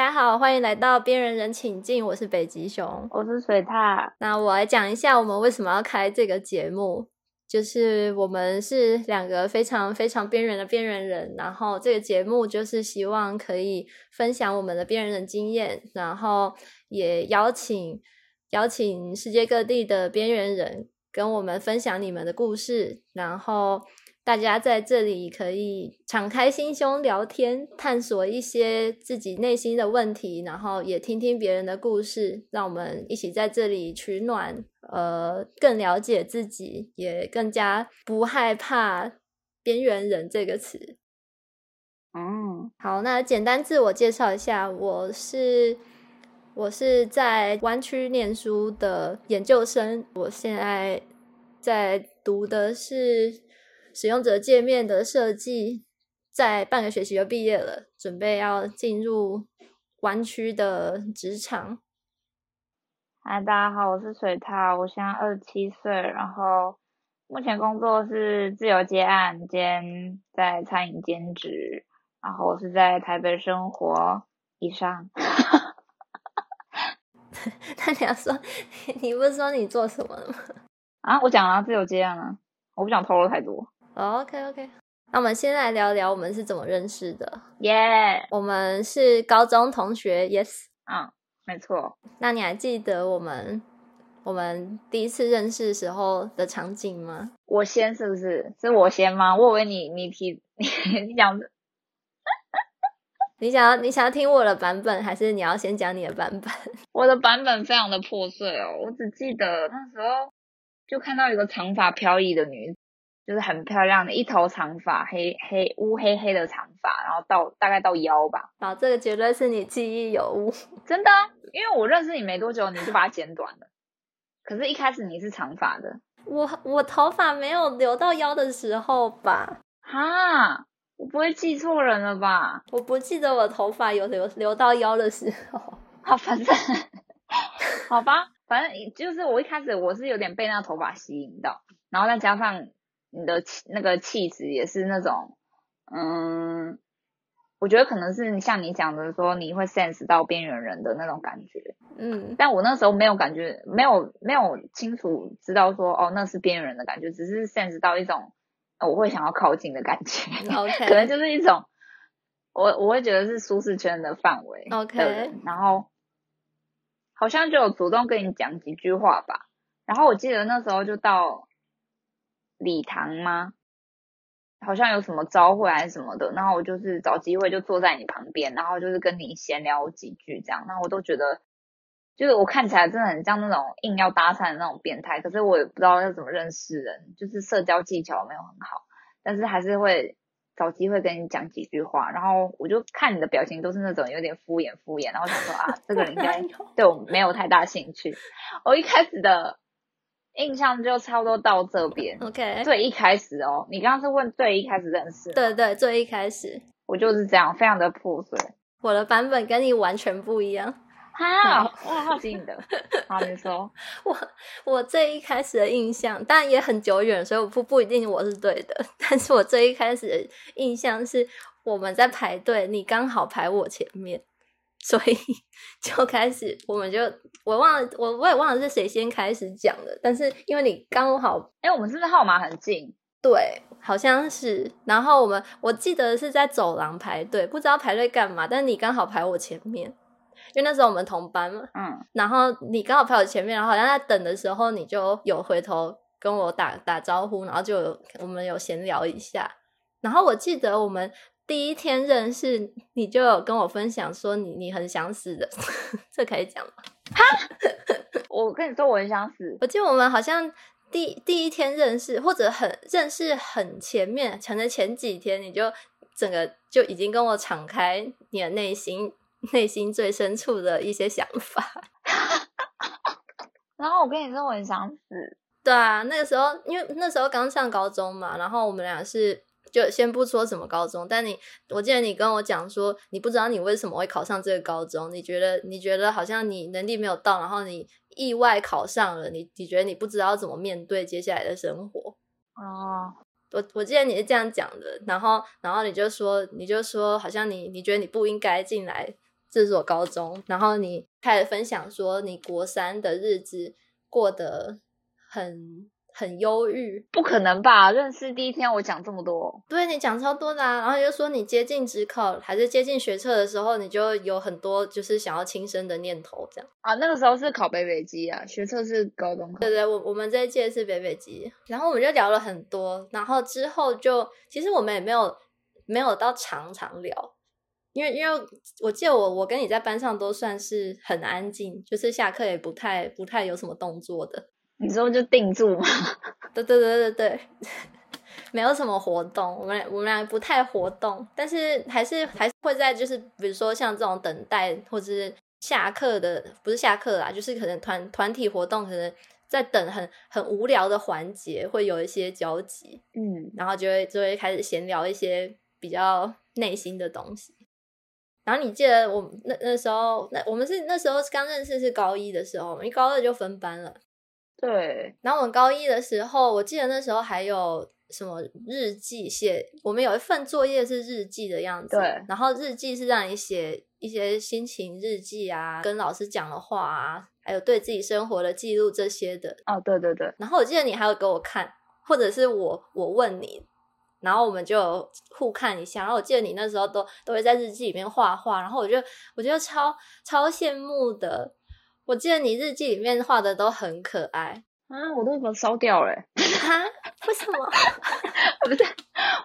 大家好，欢迎来到边缘人请进，我是北极熊，我是水獭。那我来讲一下我们为什么要开这个节目，就是我们是两个非常非常边缘的边缘人，然后这个节目就是希望可以分享我们的边缘人经验，然后也邀请邀请世界各地的边缘人跟我们分享你们的故事，然后。大家在这里可以敞开心胸聊天，探索一些自己内心的问题，然后也听听别人的故事，让我们一起在这里取暖，呃，更了解自己，也更加不害怕“边缘人”这个词。嗯，好，那简单自我介绍一下，我是我是在湾区念书的研究生，我现在在读的是。使用者界面的设计，在半个学期就毕业了，准备要进入湾区的职场。嗨，大家好，我是水涛，我现在二十七岁，然后目前工作是自由接案兼在餐饮兼职，然后我是在台北生活。以上。那你要说，你不是说你做什么吗？啊，我讲了自由接案啊，我不想透露太多。OK OK，那我们先来聊聊我们是怎么认识的。耶，我们是高中同学。Yes，嗯，没错。那你还记得我们我们第一次认识时候的场景吗？我先是不是？是我先吗？我以为你你提 你讲，你想要你想要听我的版本，还是你要先讲你的版本？我的版本非常的破碎哦，我只记得那时候就看到一个长发飘逸的女。就是很漂亮的一头长发，黑黑乌黑黑的长发，然后到大概到腰吧。好，这个绝对是你记忆有误，真的，因为我认识你没多久，你就把它剪短了。可是，一开始你是长发的，我我头发没有留到腰的时候吧？哈，我不会记错人了吧？我不记得我头发有留留到腰的时候。好，反正 好吧，反正就是我一开始我是有点被那头发吸引到，然后再加上。你的气那个气质也是那种，嗯，我觉得可能是像你讲的说，你会 sense 到边缘人的那种感觉，嗯，但我那时候没有感觉，没有没有清楚知道说，哦，那是边缘人的感觉，只是 sense 到一种我会想要靠近的感觉，OK，可能就是一种，我我会觉得是舒适圈的范围，OK，然后好像就有主动跟你讲几句话吧，然后我记得那时候就到。礼堂吗？好像有什么招会还是什么的，然后我就是找机会就坐在你旁边，然后就是跟你闲聊几句这样，然后我都觉得，就是我看起来真的很像那种硬要搭讪的那种变态，可是我也不知道要怎么认识人，就是社交技巧没有很好，但是还是会找机会跟你讲几句话，然后我就看你的表情都是那种有点敷衍敷衍，然后想说啊，这个人应该 对我没有太大兴趣，我一开始的。印象就差不多到这边。OK，最一开始哦，你刚刚是问最一开始认识？对对，最一开始，我就是这样，非常的破碎。我的版本跟你完全不一样。哈，我好奇你的。好，你说。我我最一开始的印象，但也很久远，所以我不不一定我是对的。但是我最一开始的印象是我们在排队，你刚好排我前面。所以 就开始，我们就我忘了，我我也忘了是谁先开始讲的。但是因为你刚好，哎，我们是不是号码很近？对，好像是。然后我们我记得是在走廊排队，不知道排队干嘛。但是你刚好排我前面，因为那时候我们同班嘛。嗯。然后你刚好排我前面，然后好像在等的时候，你就有回头跟我打打招呼，然后就有我们有闲聊一下。然后我记得我们。第一天认识你就有跟我分享说你你很想死的，这可以讲吗？哈，我跟你说我很想死。我记得我们好像第第一天认识，或者很认识很前面，可能前几天你就整个就已经跟我敞开你的内心，内心最深处的一些想法。然后我跟你说我很想死。对啊，那个时候因为那时候刚上高中嘛，然后我们俩是。就先不说什么高中，但你，我记得你跟我讲说，你不知道你为什么会考上这个高中，你觉得你觉得好像你能力没有到，然后你意外考上了，你你觉得你不知道怎么面对接下来的生活。哦，我我记得你是这样讲的，然后然后你就说你就说好像你你觉得你不应该进来这所高中，然后你开始分享说你国三的日子过得很很忧郁，不可能吧？认识第一天我讲这么多，对你讲超多的啊，然后就说你接近职考还是接近学测的时候，你就有很多就是想要轻生的念头，这样啊？那个时候是考北北基啊，学测是高中考。对对，我我们这一届是北北基，然后我们就聊了很多，然后之后就其实我们也没有没有到常常聊。因为因为我记得我我跟你在班上都算是很安静，就是下课也不太不太有什么动作的。你说就定住吗？对对对对对，没有什么活动。我们我们俩不太活动，但是还是还是会在就是比如说像这种等待或者是下课的，不是下课啦，就是可能团团体活动，可能在等很很无聊的环节会有一些交集。嗯，然后就会就会开始闲聊一些比较内心的东西。然后你记得我那那时候，那我们是那时候刚认识是高一的时候，因为高二就分班了。对。然后我们高一的时候，我记得那时候还有什么日记写，我们有一份作业是日记的样子。对。然后日记是让你写一些心情日记啊，跟老师讲的话啊，还有对自己生活的记录这些的。哦，对对对。然后我记得你还有给我看，或者是我我问你。然后我们就互看一下，然后我记得你那时候都都会在日记里面画画，然后我就我觉得超超羡慕的。我记得你日记里面画的都很可爱啊，我都把它烧掉了。哈？为什么？不是，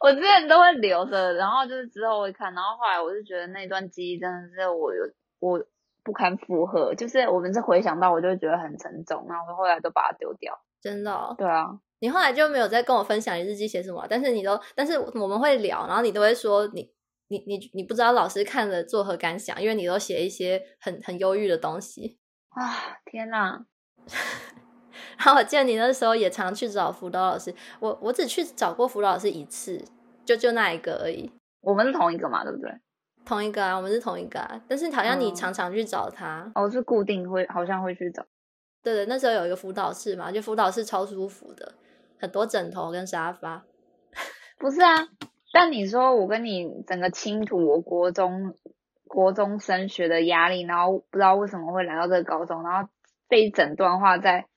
我之前都会留着，然后就是之后会看，然后后来我就觉得那段记忆真的是我有我不堪负荷，就是我们是回想到我就觉得很沉重，然后后来都把它丢掉。真的？对啊。你后来就没有再跟我分享你日记写什么，但是你都，但是我们会聊，然后你都会说你你你你不知道老师看了作何感想，因为你都写一些很很忧郁的东西啊！天哪！然后我记得你那时候也常去找辅导老师，我我只去找过辅导老师一次，就就那一个而已。我们是同一个嘛，对不对？同一个啊，我们是同一个啊，但是好像你常常去找他，哦，是固定会，好像会去找。对对，那时候有一个辅导室嘛，就辅导室超舒服的。很多枕头跟沙发，不是啊？但你说我跟你整个倾吐我国中国中升学的压力，然后不知道为什么会来到这个高中，然后这一整段话在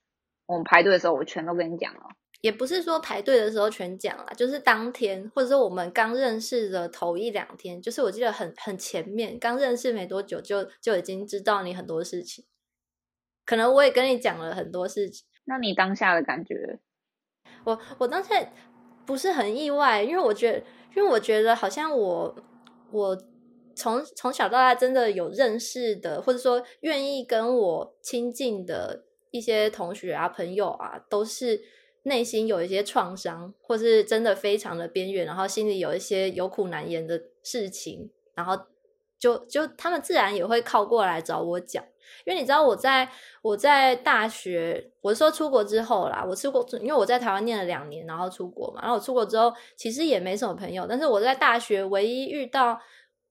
我们排队的时候，我全都跟你讲了。也不是说排队的时候全讲了，就是当天或者说我们刚认识的头一两天，就是我记得很很前面，刚认识没多久就就已经知道你很多事情，可能我也跟你讲了很多事情。那你当下的感觉？我我当下不是很意外，因为我觉得，因为我觉得好像我我从从小到大真的有认识的，或者说愿意跟我亲近的一些同学啊、朋友啊，都是内心有一些创伤，或是真的非常的边缘，然后心里有一些有苦难言的事情，然后就就他们自然也会靠过来找我讲。因为你知道我在我在大学，我说出国之后啦，我出国，因为我在台湾念了两年，然后出国嘛，然后我出国之后其实也没什么朋友，但是我在大学唯一遇到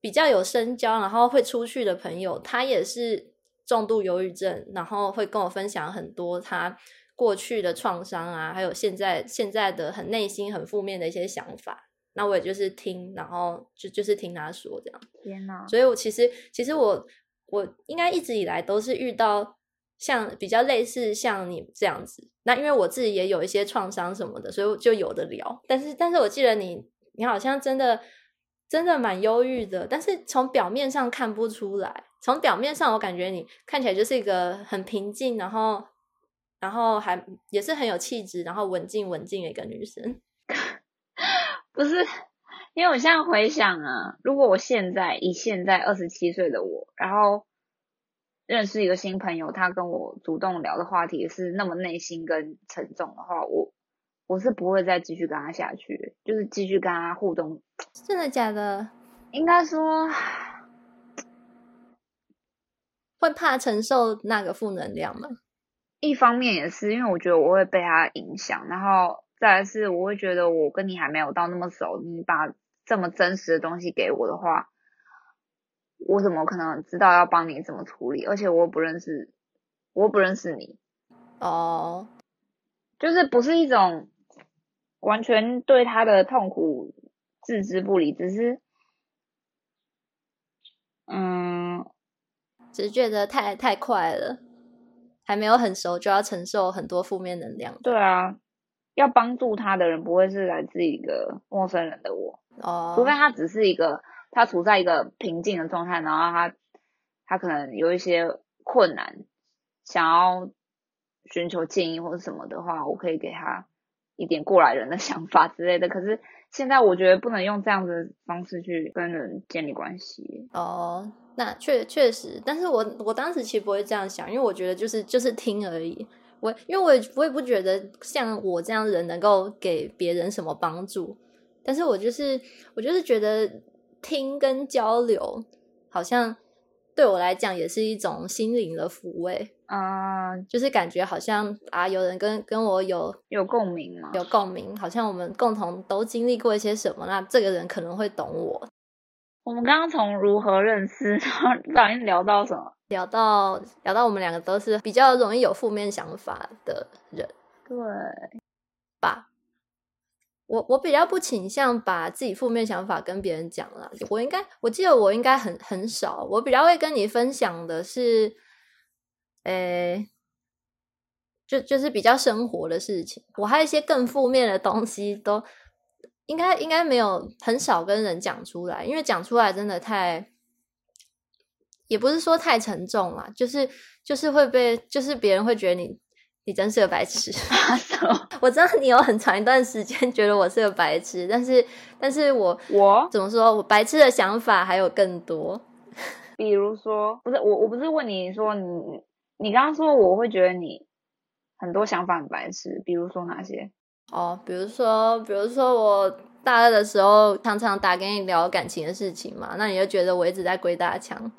比较有深交，然后会出去的朋友，他也是重度忧郁症，然后会跟我分享很多他过去的创伤啊，还有现在现在的很内心很负面的一些想法，那我也就是听，然后就就是听他说这样。天哪！所以我其实其实我。我应该一直以来都是遇到像比较类似像你这样子，那因为我自己也有一些创伤什么的，所以就有的聊。但是，但是我记得你，你好像真的真的蛮忧郁的，但是从表面上看不出来。从表面上，我感觉你看起来就是一个很平静，然后然后还也是很有气质，然后文静文静的一个女生。不是。因为我现在回想啊，如果我现在以现在二十七岁的我，然后认识一个新朋友，他跟我主动聊的话题是那么内心跟沉重的话，我我是不会再继续跟他下去，就是继续跟他互动。真的假的？应该说会怕承受那个负能量吗？一方面也是因为我觉得我会被他影响，然后再来是我会觉得我跟你还没有到那么熟，你把。这么真实的东西给我的话，我怎么可能知道要帮你怎么处理？而且我不认识，我不认识你，哦，就是不是一种完全对他的痛苦置之不理，只是，嗯，只是觉得太太快了，还没有很熟就要承受很多负面能量。对啊，要帮助他的人不会是来自一个陌生人的我，哦，除非他只是一个他处在一个平静的状态，然后他他可能有一些困难，想要寻求建议或者什么的话，我可以给他一点过来人的想法之类的。可是现在我觉得不能用这样的方式去跟人建立关系。哦，那确确实，但是我我当时其实不会这样想，因为我觉得就是就是听而已。我因为我也我也不觉得像我这样的人能够给别人什么帮助，但是我就是我就是觉得听跟交流好像对我来讲也是一种心灵的抚慰，嗯，就是感觉好像啊有人跟跟我有有共鸣吗？有共鸣，好像我们共同都经历过一些什么，那这个人可能会懂我。我们刚刚从如何认识，然后不小心聊到什么？聊到聊到我们两个都是比较容易有负面想法的人对，吧。我我比较不倾向把自己负面想法跟别人讲了。我应该我记得我应该很很少，我比较会跟你分享的是，诶、就就是比较生活的事情。我还有一些更负面的东西都应该应该没有很少跟人讲出来，因为讲出来真的太。也不是说太沉重啦，就是就是会被，就是别人会觉得你你真是个白痴。我知道你有很长一段时间觉得我是个白痴，但是但是我我怎么说我白痴的想法还有更多。比如说，不是我，我不是问你说你，你刚刚说我会觉得你很多想法很白痴，比如说哪些？哦，比如说，比如说我大二的时候常常打给你聊感情的事情嘛，那你就觉得我一直在归大枪。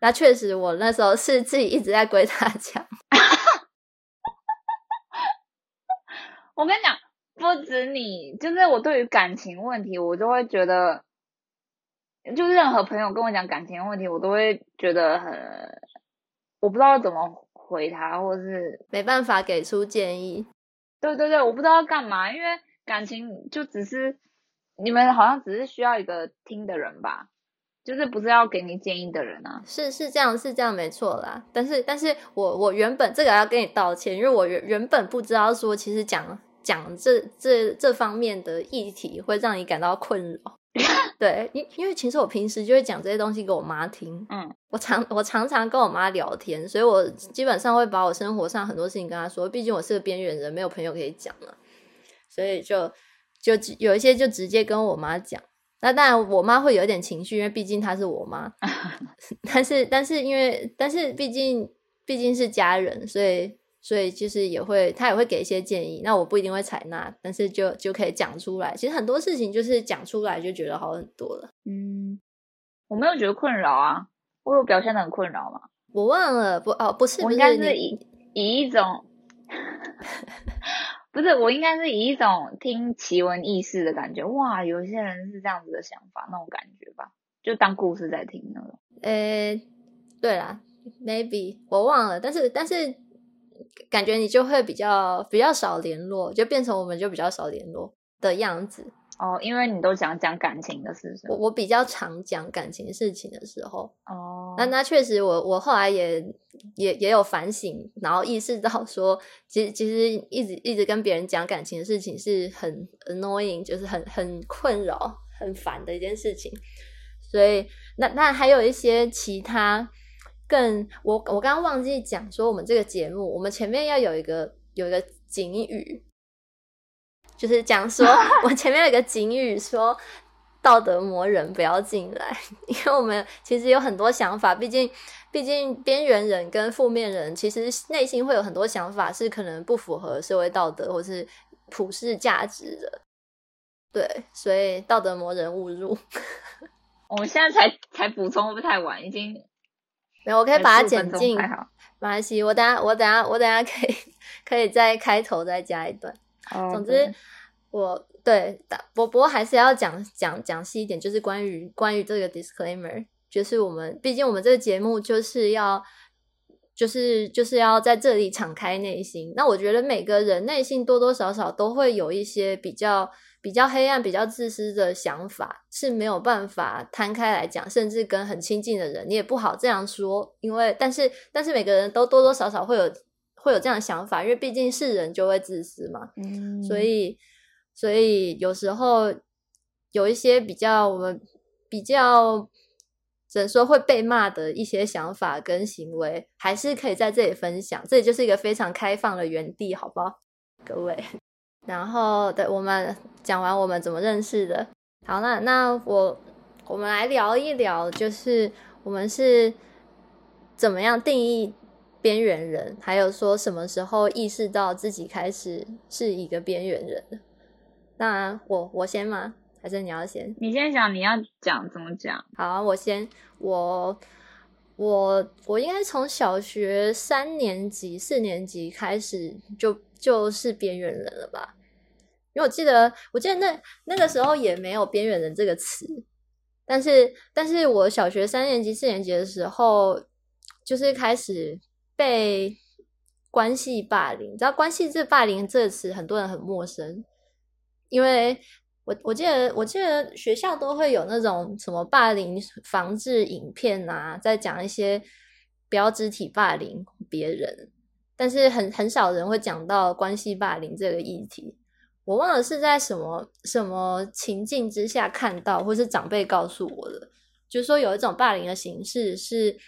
那确实，我那时候是自己一直在归大枪。我跟你讲，不止你，就是我对于感情问题，我就会觉得，就任何朋友跟我讲感情问题，我都会觉得很，我不知道怎么回他，或者是没办法给出建议。对对对，我不知道要干嘛，因为感情就只是你们好像只是需要一个听的人吧。就是不是要给你建议的人啊？是是这样，是这样，没错啦。但是，但是我我原本这个要跟你道歉，因为我原原本不知道说，其实讲讲这这这方面的议题会让你感到困扰。对，因因为其实我平时就会讲这些东西给我妈听。嗯，我常我常常跟我妈聊天，所以我基本上会把我生活上很多事情跟她说。毕竟我是个边缘人，没有朋友可以讲了，所以就就有一些就直接跟我妈讲。那当然，我妈会有一点情绪，因为毕竟她是我妈。但是，但是因为，但是毕竟毕竟是家人，所以所以就是也会，他也会给一些建议。那我不一定会采纳，但是就就可以讲出来。其实很多事情就是讲出来就觉得好很多了。嗯，我没有觉得困扰啊，我有表现的很困扰吗？我忘了，不哦，不是，我应该是以以一种。不是，我应该是以一种听奇闻异事的感觉，哇，有些人是这样子的想法，那种感觉吧，就当故事在听那种。呃，对啦，maybe 我忘了，但是但是感觉你就会比较比较少联络，就变成我们就比较少联络的样子。哦，因为你都讲讲感情的事情，我我比较常讲感情事情的时候，哦，那那确实我我后来也也也有反省，然后意识到说，其实其实一直一直跟别人讲感情的事情是很 annoying，就是很很困扰、很烦的一件事情。所以那那还有一些其他更我我刚刚忘记讲说，我们这个节目我们前面要有一个有一个警语。就是讲说，我前面有一个警语说，道德魔人不要进来，因为我们其实有很多想法，毕竟毕竟边缘人跟负面人，其实内心会有很多想法是可能不符合社会道德或是普世价值的。对，所以道德魔人勿入。我们现在才才补充，会不会太晚？已经没有，我可以把它剪进。还好，没关系，我等下我等下我等下可以可以在开头再加一段。哦总之，我对不不过还是要讲讲讲细一点，就是关于关于这个 disclaimer，就是我们毕竟我们这个节目就是要就是就是要在这里敞开内心。那我觉得每个人内心多多少少都会有一些比较比较黑暗、比较自私的想法，是没有办法摊开来讲，甚至跟很亲近的人，你也不好这样说。因为但是但是每个人都多多少少会有会有这样的想法，因为毕竟是人就会自私嘛。嗯，所以所以有时候有一些比较我们比较。只能说会被骂的一些想法跟行为，还是可以在这里分享。这里就是一个非常开放的园地，好不好，各位？然后，对我们讲完我们怎么认识的，好，那那我我们来聊一聊，就是我们是怎么样定义边缘人，还有说什么时候意识到自己开始是一个边缘人。那我我先吗？还是你要先？你先想，你要讲怎么讲？好，我先。我我我应该从小学三年级、四年级开始就就是边缘人了吧？因为我记得，我记得那那个时候也没有“边缘人”这个词。但是，但是我小学三年级、四年级的时候，就是开始被关系霸凌。你知道“关系”这“霸凌”这个词，很多人很陌生，因为。我我记得我记得学校都会有那种什么霸凌防治影片啊，在讲一些不要肢体霸凌别人，但是很很少人会讲到关系霸凌这个议题。我忘了是在什么什么情境之下看到，或是长辈告诉我的，就是说有一种霸凌的形式是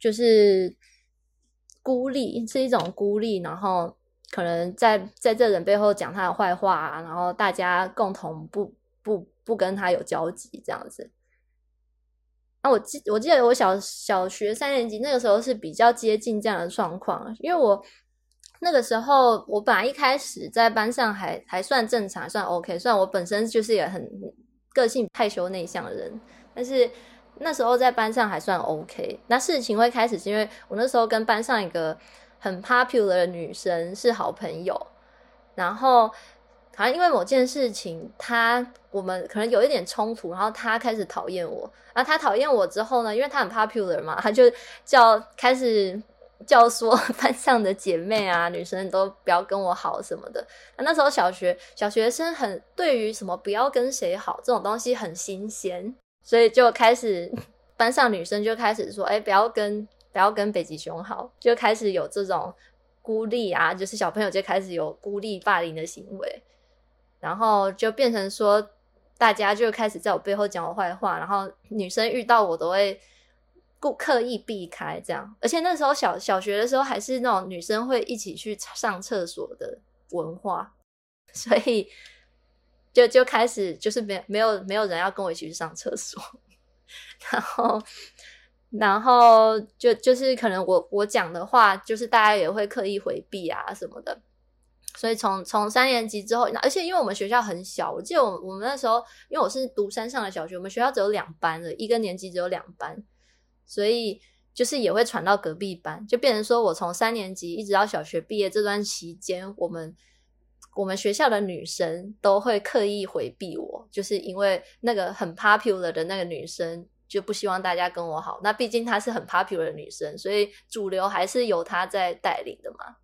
就是孤立，是一种孤立，然后。可能在在这人背后讲他的坏话，然后大家共同不不不跟他有交集这样子。那我记我记得我小小学三年级那个时候是比较接近这样的状况，因为我那个时候我本来一开始在班上还还算正常，算 OK。虽然我本身就是也很个性害羞内向的人，但是那时候在班上还算 OK。那事情会开始是因为我那时候跟班上一个。很 popular 的女生是好朋友，然后好像因为某件事情，她我们可能有一点冲突，然后她开始讨厌我。然后她讨厌我之后呢，因为她很 popular 嘛，她就叫开始叫说 班上的姐妹啊，女生都不要跟我好什么的。那时候小学小学生很对于什么不要跟谁好这种东西很新鲜，所以就开始 班上女生就开始说，哎，不要跟。不要跟北极熊好，就开始有这种孤立啊，就是小朋友就开始有孤立霸凌的行为，然后就变成说，大家就开始在我背后讲我坏话，然后女生遇到我都会故刻意避开这样，而且那时候小小学的时候还是那种女生会一起去上厕所的文化，所以就就开始就是没没有没有人要跟我一起去上厕所，然后。然后就就是可能我我讲的话，就是大家也会刻意回避啊什么的。所以从从三年级之后，而且因为我们学校很小，我记得我我们那时候，因为我是读山上的小学，我们学校只有两班的，一个年级只有两班，所以就是也会传到隔壁班，就变成说我从三年级一直到小学毕业这段期间，我们我们学校的女生都会刻意回避我，就是因为那个很 popular 的那个女生。就不希望大家跟我好，那毕竟她是很 popular 的女生，所以主流还是由她在带领的嘛。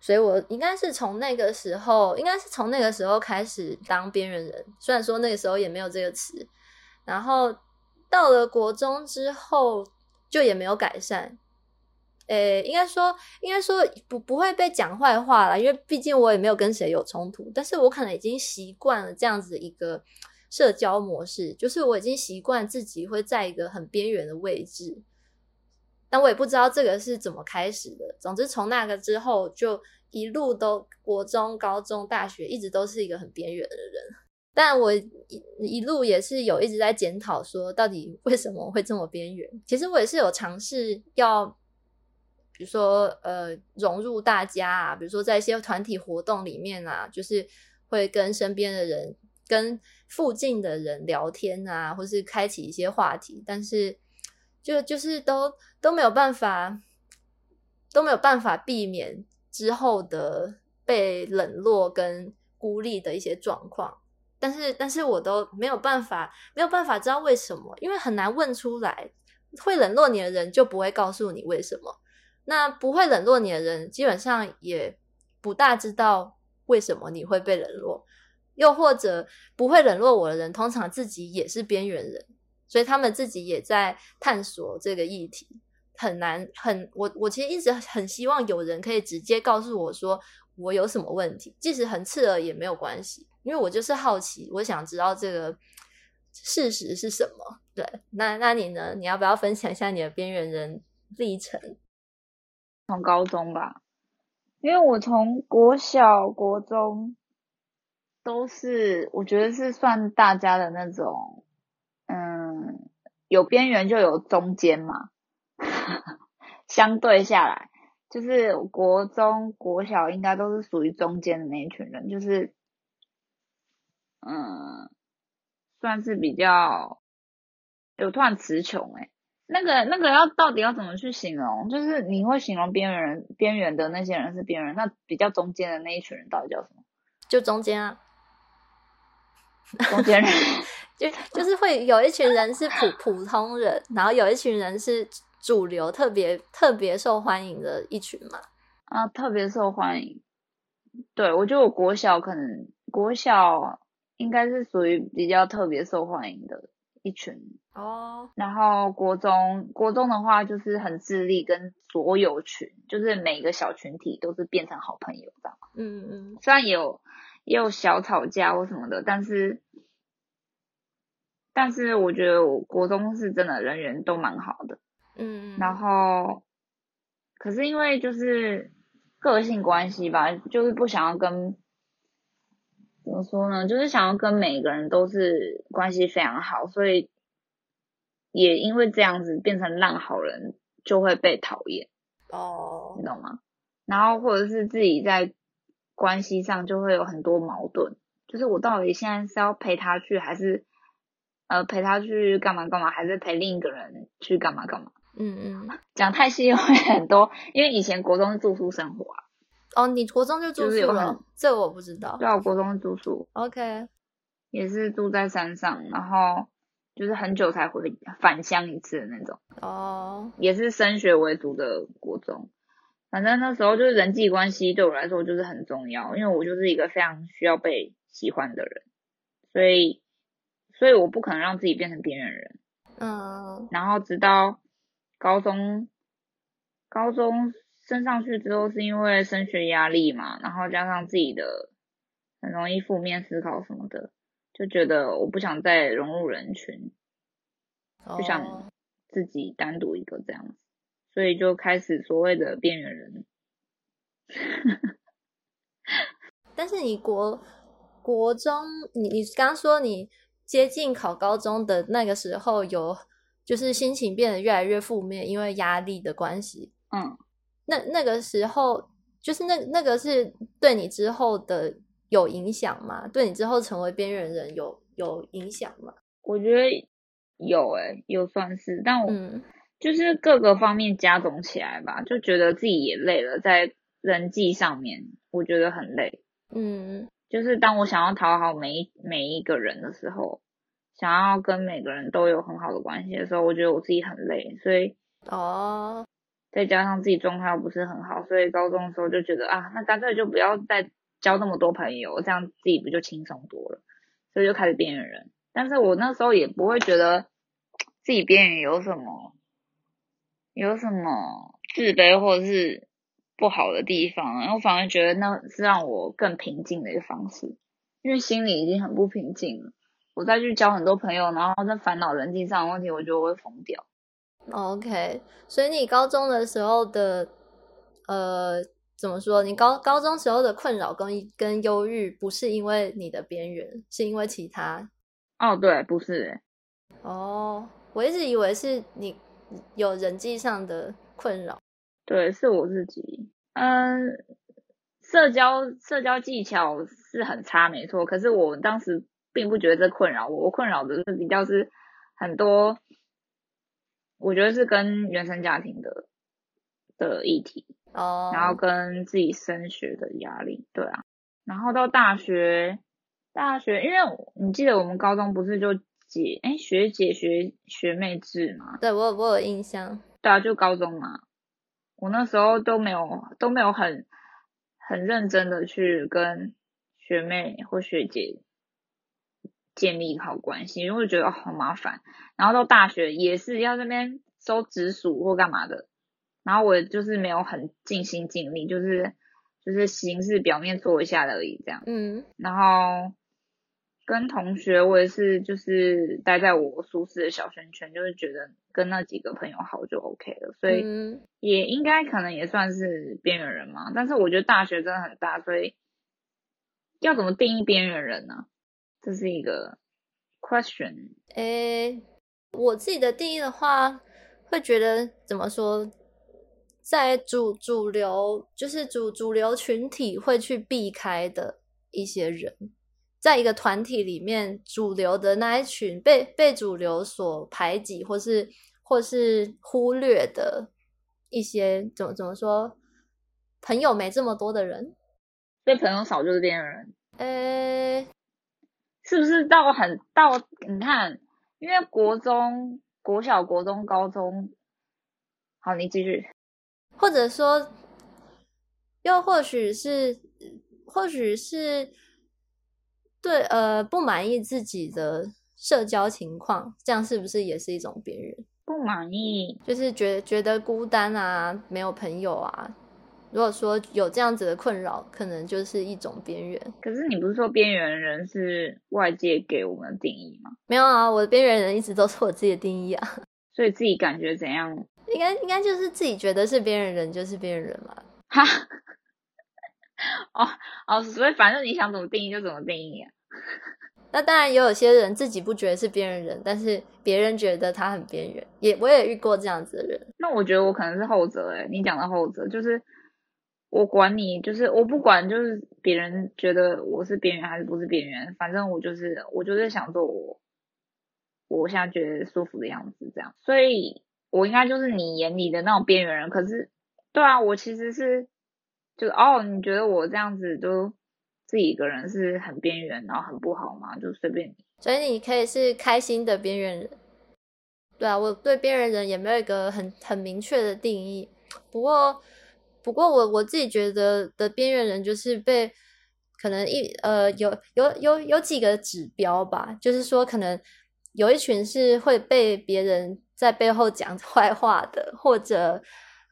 所以我应该是从那个时候，应该是从那个时候开始当边缘人。虽然说那个时候也没有这个词，然后到了国中之后就也没有改善。诶，应该说，应该说不不会被讲坏话了，因为毕竟我也没有跟谁有冲突，但是我可能已经习惯了这样子一个。社交模式就是我已经习惯自己会在一个很边缘的位置，但我也不知道这个是怎么开始的。总之，从那个之后就一路都国中、高中、大学一直都是一个很边缘的人。但我一一路也是有一直在检讨，说到底为什么会这么边缘。其实我也是有尝试要，比如说呃融入大家啊，比如说在一些团体活动里面啊，就是会跟身边的人。跟附近的人聊天啊，或是开启一些话题，但是就就是都都没有办法，都没有办法避免之后的被冷落跟孤立的一些状况。但是，但是我都没有办法，没有办法知道为什么，因为很难问出来。会冷落你的人就不会告诉你为什么。那不会冷落你的人，基本上也不大知道为什么你会被冷落。又或者不会冷落我的人，通常自己也是边缘人，所以他们自己也在探索这个议题，很难很我我其实一直很希望有人可以直接告诉我说我有什么问题，即使很刺耳也没有关系，因为我就是好奇，我想知道这个事实是什么。对，那那你呢？你要不要分享一下你的边缘人历程？从高中吧，因为我从国小、国中。都是我觉得是算大家的那种，嗯，有边缘就有中间嘛，相对下来，就是国中、国小应该都是属于中间的那一群人，就是，嗯，算是比较，有突然词穷哎，那个那个要到底要怎么去形容？就是你会形容边缘人边缘的那些人是边缘，那比较中间的那一群人到底叫什么？就中间啊。中间人 就就是会有一群人是普普通人，然后有一群人是主流，特别特别受欢迎的一群嘛。啊，特别受欢迎。对，我觉得我国小可能国小应该是属于比较特别受欢迎的一群哦。然后国中国中的话，就是很自立跟所有群，就是每个小群体都是变成好朋友这样。嗯嗯，虽然有。也有小吵架或什么的，但是，但是我觉得我国中是真的人缘都蛮好的，嗯，然后，可是因为就是个性关系吧，就是不想要跟，怎么说呢，就是想要跟每个人都是关系非常好，所以也因为这样子变成烂好人就会被讨厌，哦，你懂吗？然后或者是自己在。关系上就会有很多矛盾，就是我到底现在是要陪他去，还是呃陪他去干嘛干嘛，还是陪另一个人去干嘛干嘛？嗯嗯，讲太细会很多，因为以前国中是住宿生活啊。哦，你国中就住宿了？这我不知道。对啊，国中住宿。OK，也是住在山上，然后就是很久才回返乡一次的那种。哦，也是升学为主的国中。反正那时候就是人际关系对我来说就是很重要，因为我就是一个非常需要被喜欢的人，所以，所以我不可能让自己变成边缘人。嗯。然后直到高中，高中升上去之后，是因为升学压力嘛，然后加上自己的很容易负面思考什么的，就觉得我不想再融入人群，就想自己单独一个这样子。所以就开始所谓的边缘人，但是你国国中，你你刚说你接近考高中的那个时候，有就是心情变得越来越负面，因为压力的关系。嗯，那那个时候，就是那那个是对你之后的有影响吗？对你之后成为边缘人有有影响吗？我觉得有诶，有算是，但我。就是各个方面加总起来吧，就觉得自己也累了，在人际上面，我觉得很累。嗯，就是当我想要讨好每一每一个人的时候，想要跟每个人都有很好的关系的时候，我觉得我自己很累。所以，哦，再加上自己状态又不是很好，所以高中的时候就觉得啊，那干脆就不要再交那么多朋友，这样自己不就轻松多了？所以就开始边缘人。但是我那时候也不会觉得自己边缘有什么。有什么自卑或者是不好的地方？然后反而觉得那是让我更平静的一个方式，因为心里已经很不平静了。我再去交很多朋友，然后再烦恼人际上的问题，我觉得我会疯掉。OK，所以你高中的时候的呃，怎么说？你高高中时候的困扰跟跟忧郁，不是因为你的边缘，是因为其他？哦，对，不是。哦，我一直以为是你。有人际上的困扰，对，是我自己。嗯，社交社交技巧是很差，没错。可是我当时并不觉得这困扰我，我困扰的是比较是很多，我觉得是跟原生家庭的的议题哦，然后跟自己升学的压力，对啊。然后到大学，大学，因为你记得我们高中不是就。姐，哎，学姐学学妹制嘛？对我我有印象。对啊，就高中嘛。我那时候都没有都没有很很认真的去跟学妹或学姐建立好关系，因为觉得好麻烦。然后到大学也是要那边收直属或干嘛的，然后我就是没有很尽心尽力，就是就是形式表面做一下而已这样。嗯，然后。跟同学，我也是，就是待在我舒适的小圈圈，就是觉得跟那几个朋友好就 OK 了，所以也应该可能也算是边缘人嘛。但是我觉得大学真的很大，所以要怎么定义边缘人呢？这是一个 question。诶，我自己的定义的话，会觉得怎么说，在主主流就是主主流群体会去避开的一些人。在一个团体里面，主流的那一群被被主流所排挤，或是或是忽略的一些，怎么怎么说？朋友没这么多的人，对朋友少就是边缘人。呃，是不是到很到？你看，因为国中、国小、国中、高中，好，你继续。或者说，又或许是，或许是。对，呃，不满意自己的社交情况，这样是不是也是一种边缘？不满意，就是觉觉得孤单啊，没有朋友啊。如果说有这样子的困扰，可能就是一种边缘。可是你不是说边缘人是外界给我们的定义吗？没有啊，我的边缘人一直都是我自己的定义啊。所以自己感觉怎样？应该应该就是自己觉得是边缘人就是边缘人嘛。哈，哦哦，所以反正你想怎么定义就怎么定义啊。那当然也有些人自己不觉得是边缘人，但是别人觉得他很边缘，也我也遇过这样子的人。那我觉得我可能是后者哎，你讲的后者就是我管你，就是我不管，就是别人觉得我是边缘还是不是边缘，反正我就是我就是想做我我现在觉得舒服的样子，这样。所以我应该就是你眼里的那种边缘人。可是，对啊，我其实是就哦，你觉得我这样子都。自己一个人是很边缘，然后很不好嘛，就随便你。所以你可以是开心的边缘人，对啊，我对边缘人也没有一个很很明确的定义。不过，不过我我自己觉得的边缘人就是被可能一呃有有有有几个指标吧，就是说可能有一群是会被别人在背后讲坏话的，或者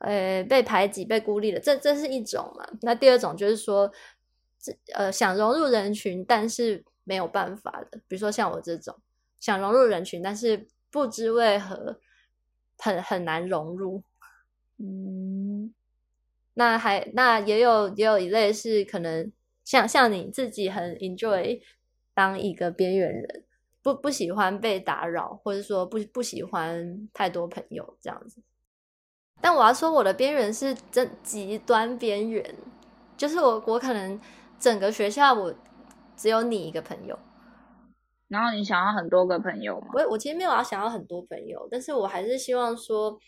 呃被排挤、被孤立的，这这是一种嘛。那第二种就是说。呃，想融入人群，但是没有办法的，比如说像我这种想融入人群，但是不知为何很很难融入。嗯，那还那也有也有一类是可能像像你自己很 enjoy 当一个边缘人，不不喜欢被打扰，或者说不不喜欢太多朋友这样子。但我要说我的边缘是真极端边缘，就是我我可能。整个学校我只有你一个朋友，然后你想要很多个朋友吗？我我其实没有要想要很多朋友，但是我还是希望说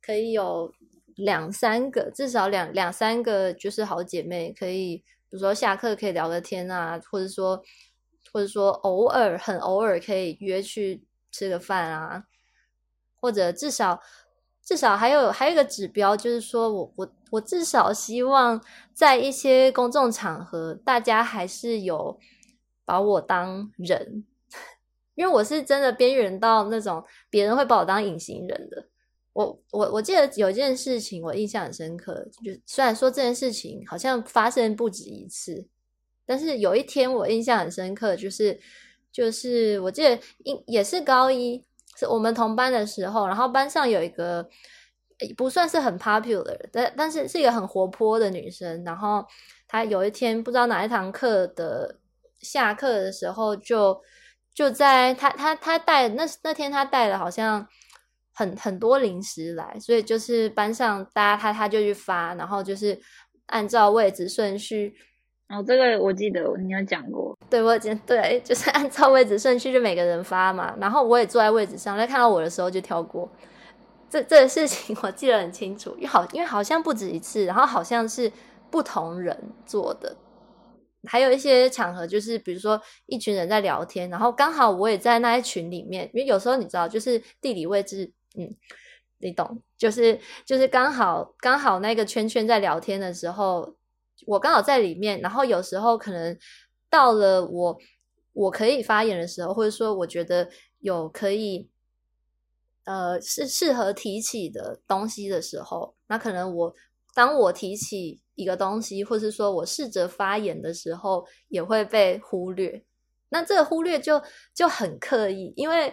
可以有两三个，至少两两三个就是好姐妹，可以比如说下课可以聊个天啊，或者说或者说偶尔很偶尔可以约去吃个饭啊，或者至少。至少还有还有一个指标，就是说我我我至少希望在一些公众场合，大家还是有把我当人，因为我是真的边缘到那种别人会把我当隐形人的。我我我记得有一件事情我印象很深刻，就虽然说这件事情好像发生不止一次，但是有一天我印象很深刻，就是就是我记得应也是高一。是我们同班的时候，然后班上有一个不算是很 popular，但但是是一个很活泼的女生。然后她有一天不知道哪一堂课的下课的时候，就就在她她她带那那天她带了好像很很多零食来，所以就是班上大家她她就去发，然后就是按照位置顺序。哦，这个我记得你有讲过，对我记对，就是按照位置顺序就每个人发嘛，然后我也坐在位置上，在看到我的时候就跳过。这这个事情我记得很清楚，因为好因为好像不止一次，然后好像是不同人做的，还有一些场合就是比如说一群人在聊天，然后刚好我也在那一群里面，因为有时候你知道就是地理位置，嗯，你懂？就是就是刚好刚好那个圈圈在聊天的时候，我刚好在里面，然后有时候可能到了我我可以发言的时候，或者说我觉得有可以呃是适合提起的东西的时候，那可能我当我提起一个东西，或是说我试着发言的时候，也会被忽略。那这个忽略就就很刻意，因为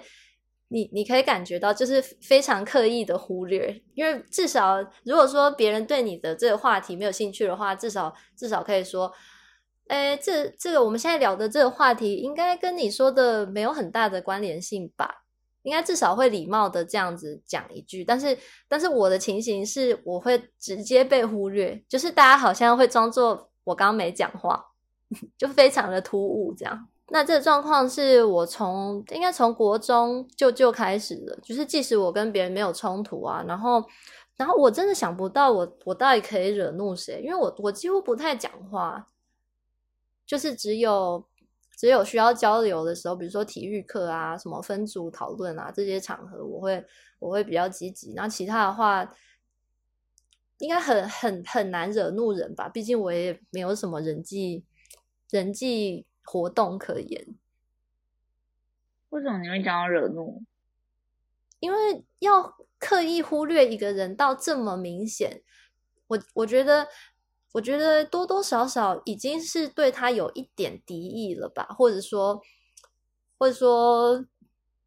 你你可以感觉到，就是非常刻意的忽略。因为至少如果说别人对你的这个话题没有兴趣的话，至少至少可以说，哎，这这个我们现在聊的这个话题，应该跟你说的没有很大的关联性吧？应该至少会礼貌的这样子讲一句。但是但是我的情形是，我会直接被忽略，就是大家好像会装作我刚刚没讲话，就非常的突兀这样。那这个状况是我从应该从国中就就开始了，就是即使我跟别人没有冲突啊，然后然后我真的想不到我我到底可以惹怒谁，因为我我几乎不太讲话，就是只有只有需要交流的时候，比如说体育课啊、什么分组讨论啊这些场合，我会我会比较积极，然后其他的话应该很很很难惹怒人吧，毕竟我也没有什么人际人际。活动可言，为什么你会讲到惹怒？因为要刻意忽略一个人到这么明显，我我觉得，我觉得多多少少已经是对他有一点敌意了吧，或者说，或者说，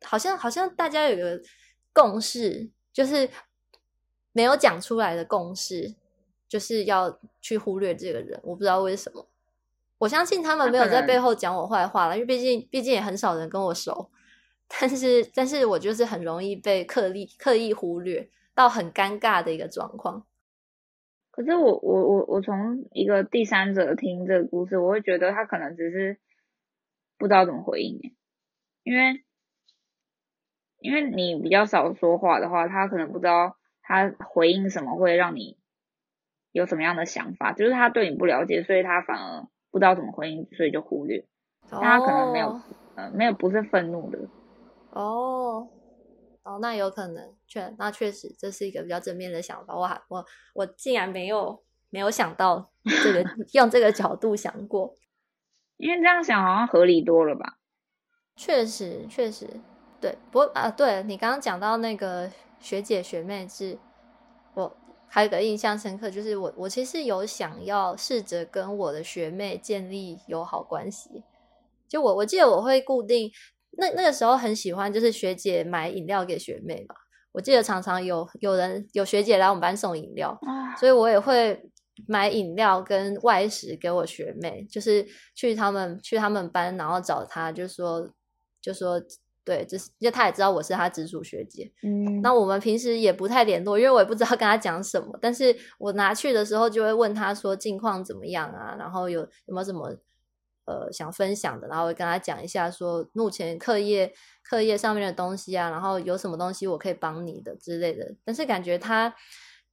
好像好像大家有个共识，就是没有讲出来的共识，就是要去忽略这个人，我不知道为什么。我相信他们没有在背后讲我坏话了，因为毕竟毕竟也很少人跟我熟。但是，但是我就是很容易被刻意刻意忽略，到很尴尬的一个状况。可是我我我我从一个第三者听这个故事，我会觉得他可能只是不知道怎么回应，因为因为你比较少说话的话，他可能不知道他回应什么会让你有什么样的想法，就是他对你不了解，所以他反而。不知道怎么回应，所以就忽略。他可能没有，呃，没有，不是愤怒的。哦，哦，那有可能，确，那确实这是一个比较正面的想法。我还，我，我竟然没有没有想到这个，用这个角度想过。因为这样想好像合理多了吧？确实，确实，对。不过啊，对你刚刚讲到那个学姐学妹制，我。还有个印象深刻，就是我我其实有想要试着跟我的学妹建立友好关系。就我我记得我会固定那那个时候很喜欢，就是学姐买饮料给学妹嘛。我记得常常有有人有学姐来我们班送饮料，所以我也会买饮料跟外食给我学妹，就是去他们去他们班，然后找她，就说就说。对，就是因为他也知道我是他直属学姐，嗯，那我们平时也不太联络，因为我也不知道跟他讲什么。但是我拿去的时候就会问他说近况怎么样啊，然后有有没有什么呃想分享的，然后会跟他讲一下说目前课业课业上面的东西啊，然后有什么东西我可以帮你的之类的。但是感觉他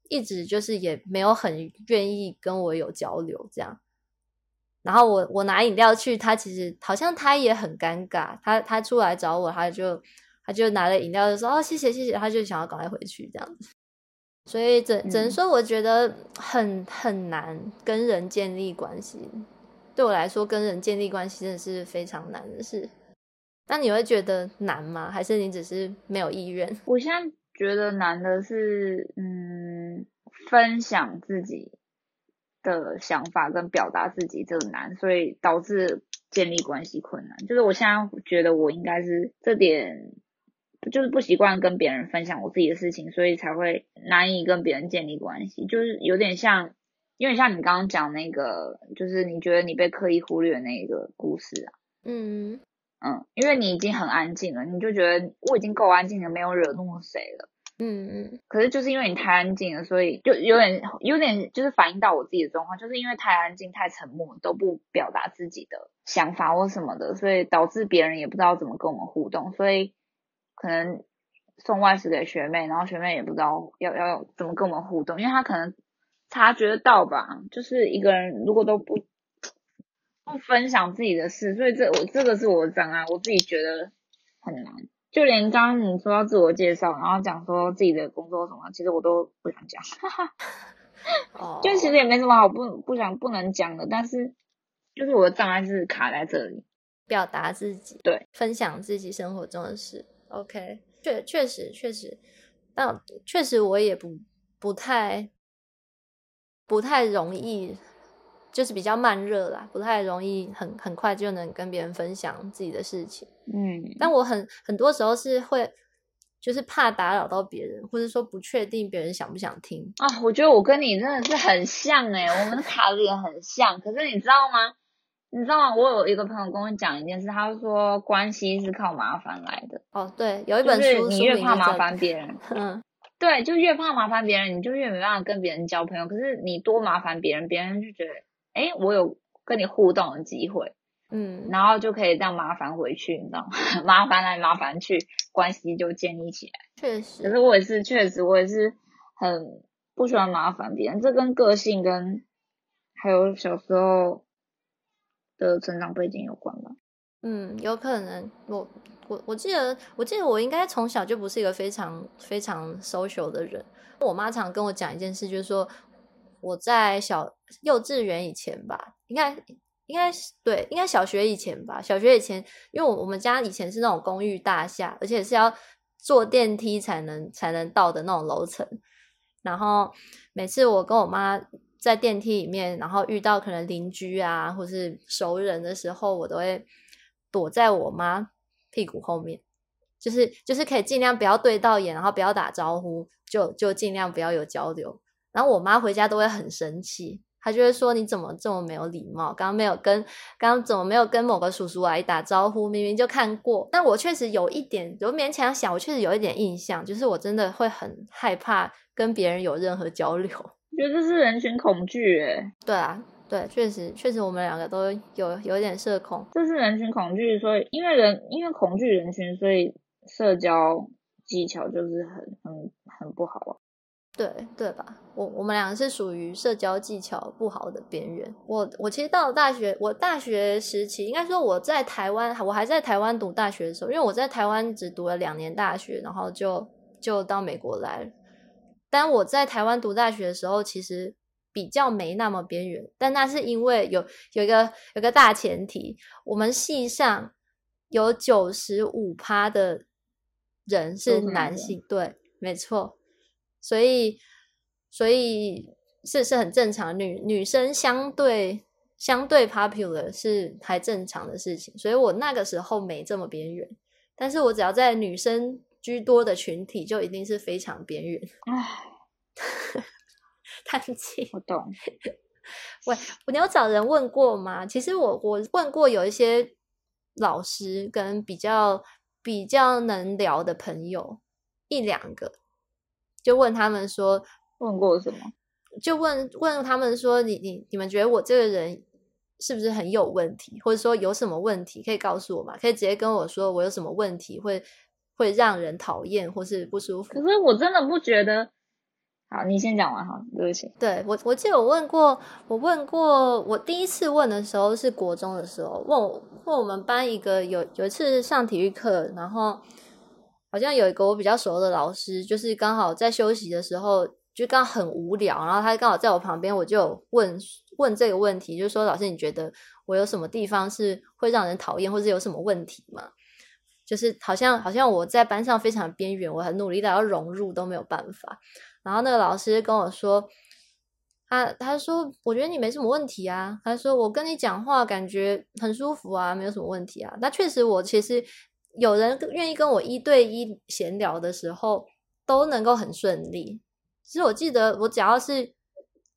一直就是也没有很愿意跟我有交流这样。然后我我拿饮料去，他其实好像他也很尴尬，他他出来找我，他就他就拿了饮料就说哦谢谢谢谢，他就想要赶快回去这样子。所以只只能说，我觉得很很难跟人建立关系。对我来说，跟人建立关系真的是非常难的事。那你会觉得难吗？还是你只是没有意愿？我现在觉得难的是，嗯，分享自己。的想法跟表达自己这个难，所以导致建立关系困难。就是我现在觉得我应该是这点，就是不习惯跟别人分享我自己的事情，所以才会难以跟别人建立关系。就是有点像，有点像你刚刚讲那个，就是你觉得你被刻意忽略那个故事啊。嗯嗯，因为你已经很安静了，你就觉得我已经够安静了，没有惹怒谁了。嗯嗯，可是就是因为你太安静了，所以就有点有点就是反映到我自己的状况，就是因为太安静、太沉默，都不表达自己的想法或什么的，所以导致别人也不知道怎么跟我们互动，所以可能送外食给学妹，然后学妹也不知道要要怎么跟我们互动，因为她可能察觉到吧，就是一个人如果都不不分享自己的事，所以这我这个是我的障碍，我自己觉得很难。就连刚刚你说要自我介绍，然后讲说自己的工作什么，其实我都不想讲。哦，就其实也没什么好不不想不能讲的，但是就是我的障碍是卡在这里。表达自己，对，分享自己生活中的事。OK，确确实确实，但确实我也不不太不太容易，就是比较慢热啦，不太容易很很快就能跟别人分享自己的事情。嗯，但我很很多时候是会，就是怕打扰到别人，或者说不确定别人想不想听。啊，我觉得我跟你真的是很像诶、我们的卡的也很像。可是你知道吗？你知道吗？我有一个朋友跟我讲一件事，他说关系是靠麻烦来的，哦，对，有一本书，是你越怕麻烦别人，嗯，对，就越怕麻烦别人，你就越没办法跟别人交朋友。可是你多麻烦别人，别人就觉得，哎，我有跟你互动的机会，嗯，然后就可以这样麻烦回去，你知道吗？麻烦来麻烦去，关系就建立起来。确实可实，是我也是，确实我也是很不喜欢麻烦别人，这跟个性跟还有小时候的成长背景有关吧。嗯，有可能，我我我记得，我记得我应该从小就不是一个非常非常 social 的人。我妈常跟我讲一件事，就是说我在小幼稚园以前吧，应该应该是对，应该小学以前吧。小学以前，因为我我们家以前是那种公寓大厦，而且是要坐电梯才能才能到的那种楼层。然后每次我跟我妈在电梯里面，然后遇到可能邻居啊，或是熟人的时候，我都会躲在我妈屁股后面，就是就是可以尽量不要对到眼，然后不要打招呼，就就尽量不要有交流。然后我妈回家都会很生气，她就会说：“你怎么这么没有礼貌？刚刚没有跟刚刚怎么没有跟某个叔叔阿姨打招呼？明明就看过。”但我确实有一点，我勉强想，我确实有一点印象，就是我真的会很害怕跟别人有任何交流。我觉得这是人群恐惧，诶，对啊，对，确实确实我们两个都有有一点社恐。这是人群恐惧，所以因为人因为恐惧人群，所以社交技巧就是很很很不好啊。对对吧？我我们两个是属于社交技巧不好的边缘。我我其实到了大学，我大学时期应该说我在台湾，我还在台湾读大学的时候，因为我在台湾只读了两年大学，然后就就到美国来了。但我在台湾读大学的时候，其实比较没那么边缘，但那是因为有有一个有个大前提，我们系上有九十五趴的人是男性，对，没错。所以，所以是是很正常，女女生相对相对 popular 是还正常的事情，所以我那个时候没这么边缘，但是我只要在女生居多的群体，就一定是非常边缘。唉，叹气，我懂。喂你有找人问过吗？其实我我问过有一些老师跟比较比较能聊的朋友一两个，就问他们说，问过什么？就问问他们说，你你你们觉得我这个人是不是很有问题，或者说有什么问题可以告诉我吗？可以直接跟我说我有什么问题会会让人讨厌或是不舒服可。是我真的不觉得。好，你先讲完哈，对不起。对我，我记得我问过，我问过，我第一次问的时候是国中的时候，问我问我们班一个有有一次上体育课，然后好像有一个我比较熟的老师，就是刚好在休息的时候，就刚很无聊，然后他刚好在我旁边，我就问问这个问题，就是说老师，你觉得我有什么地方是会让人讨厌，或是有什么问题吗？就是好像好像我在班上非常边缘，我很努力的要融入都没有办法。然后那个老师跟我说，他他说我觉得你没什么问题啊，他说我跟你讲话感觉很舒服啊，没有什么问题啊。那确实我其实有人愿意跟我一对一闲聊的时候，都能够很顺利。其实我记得我只要是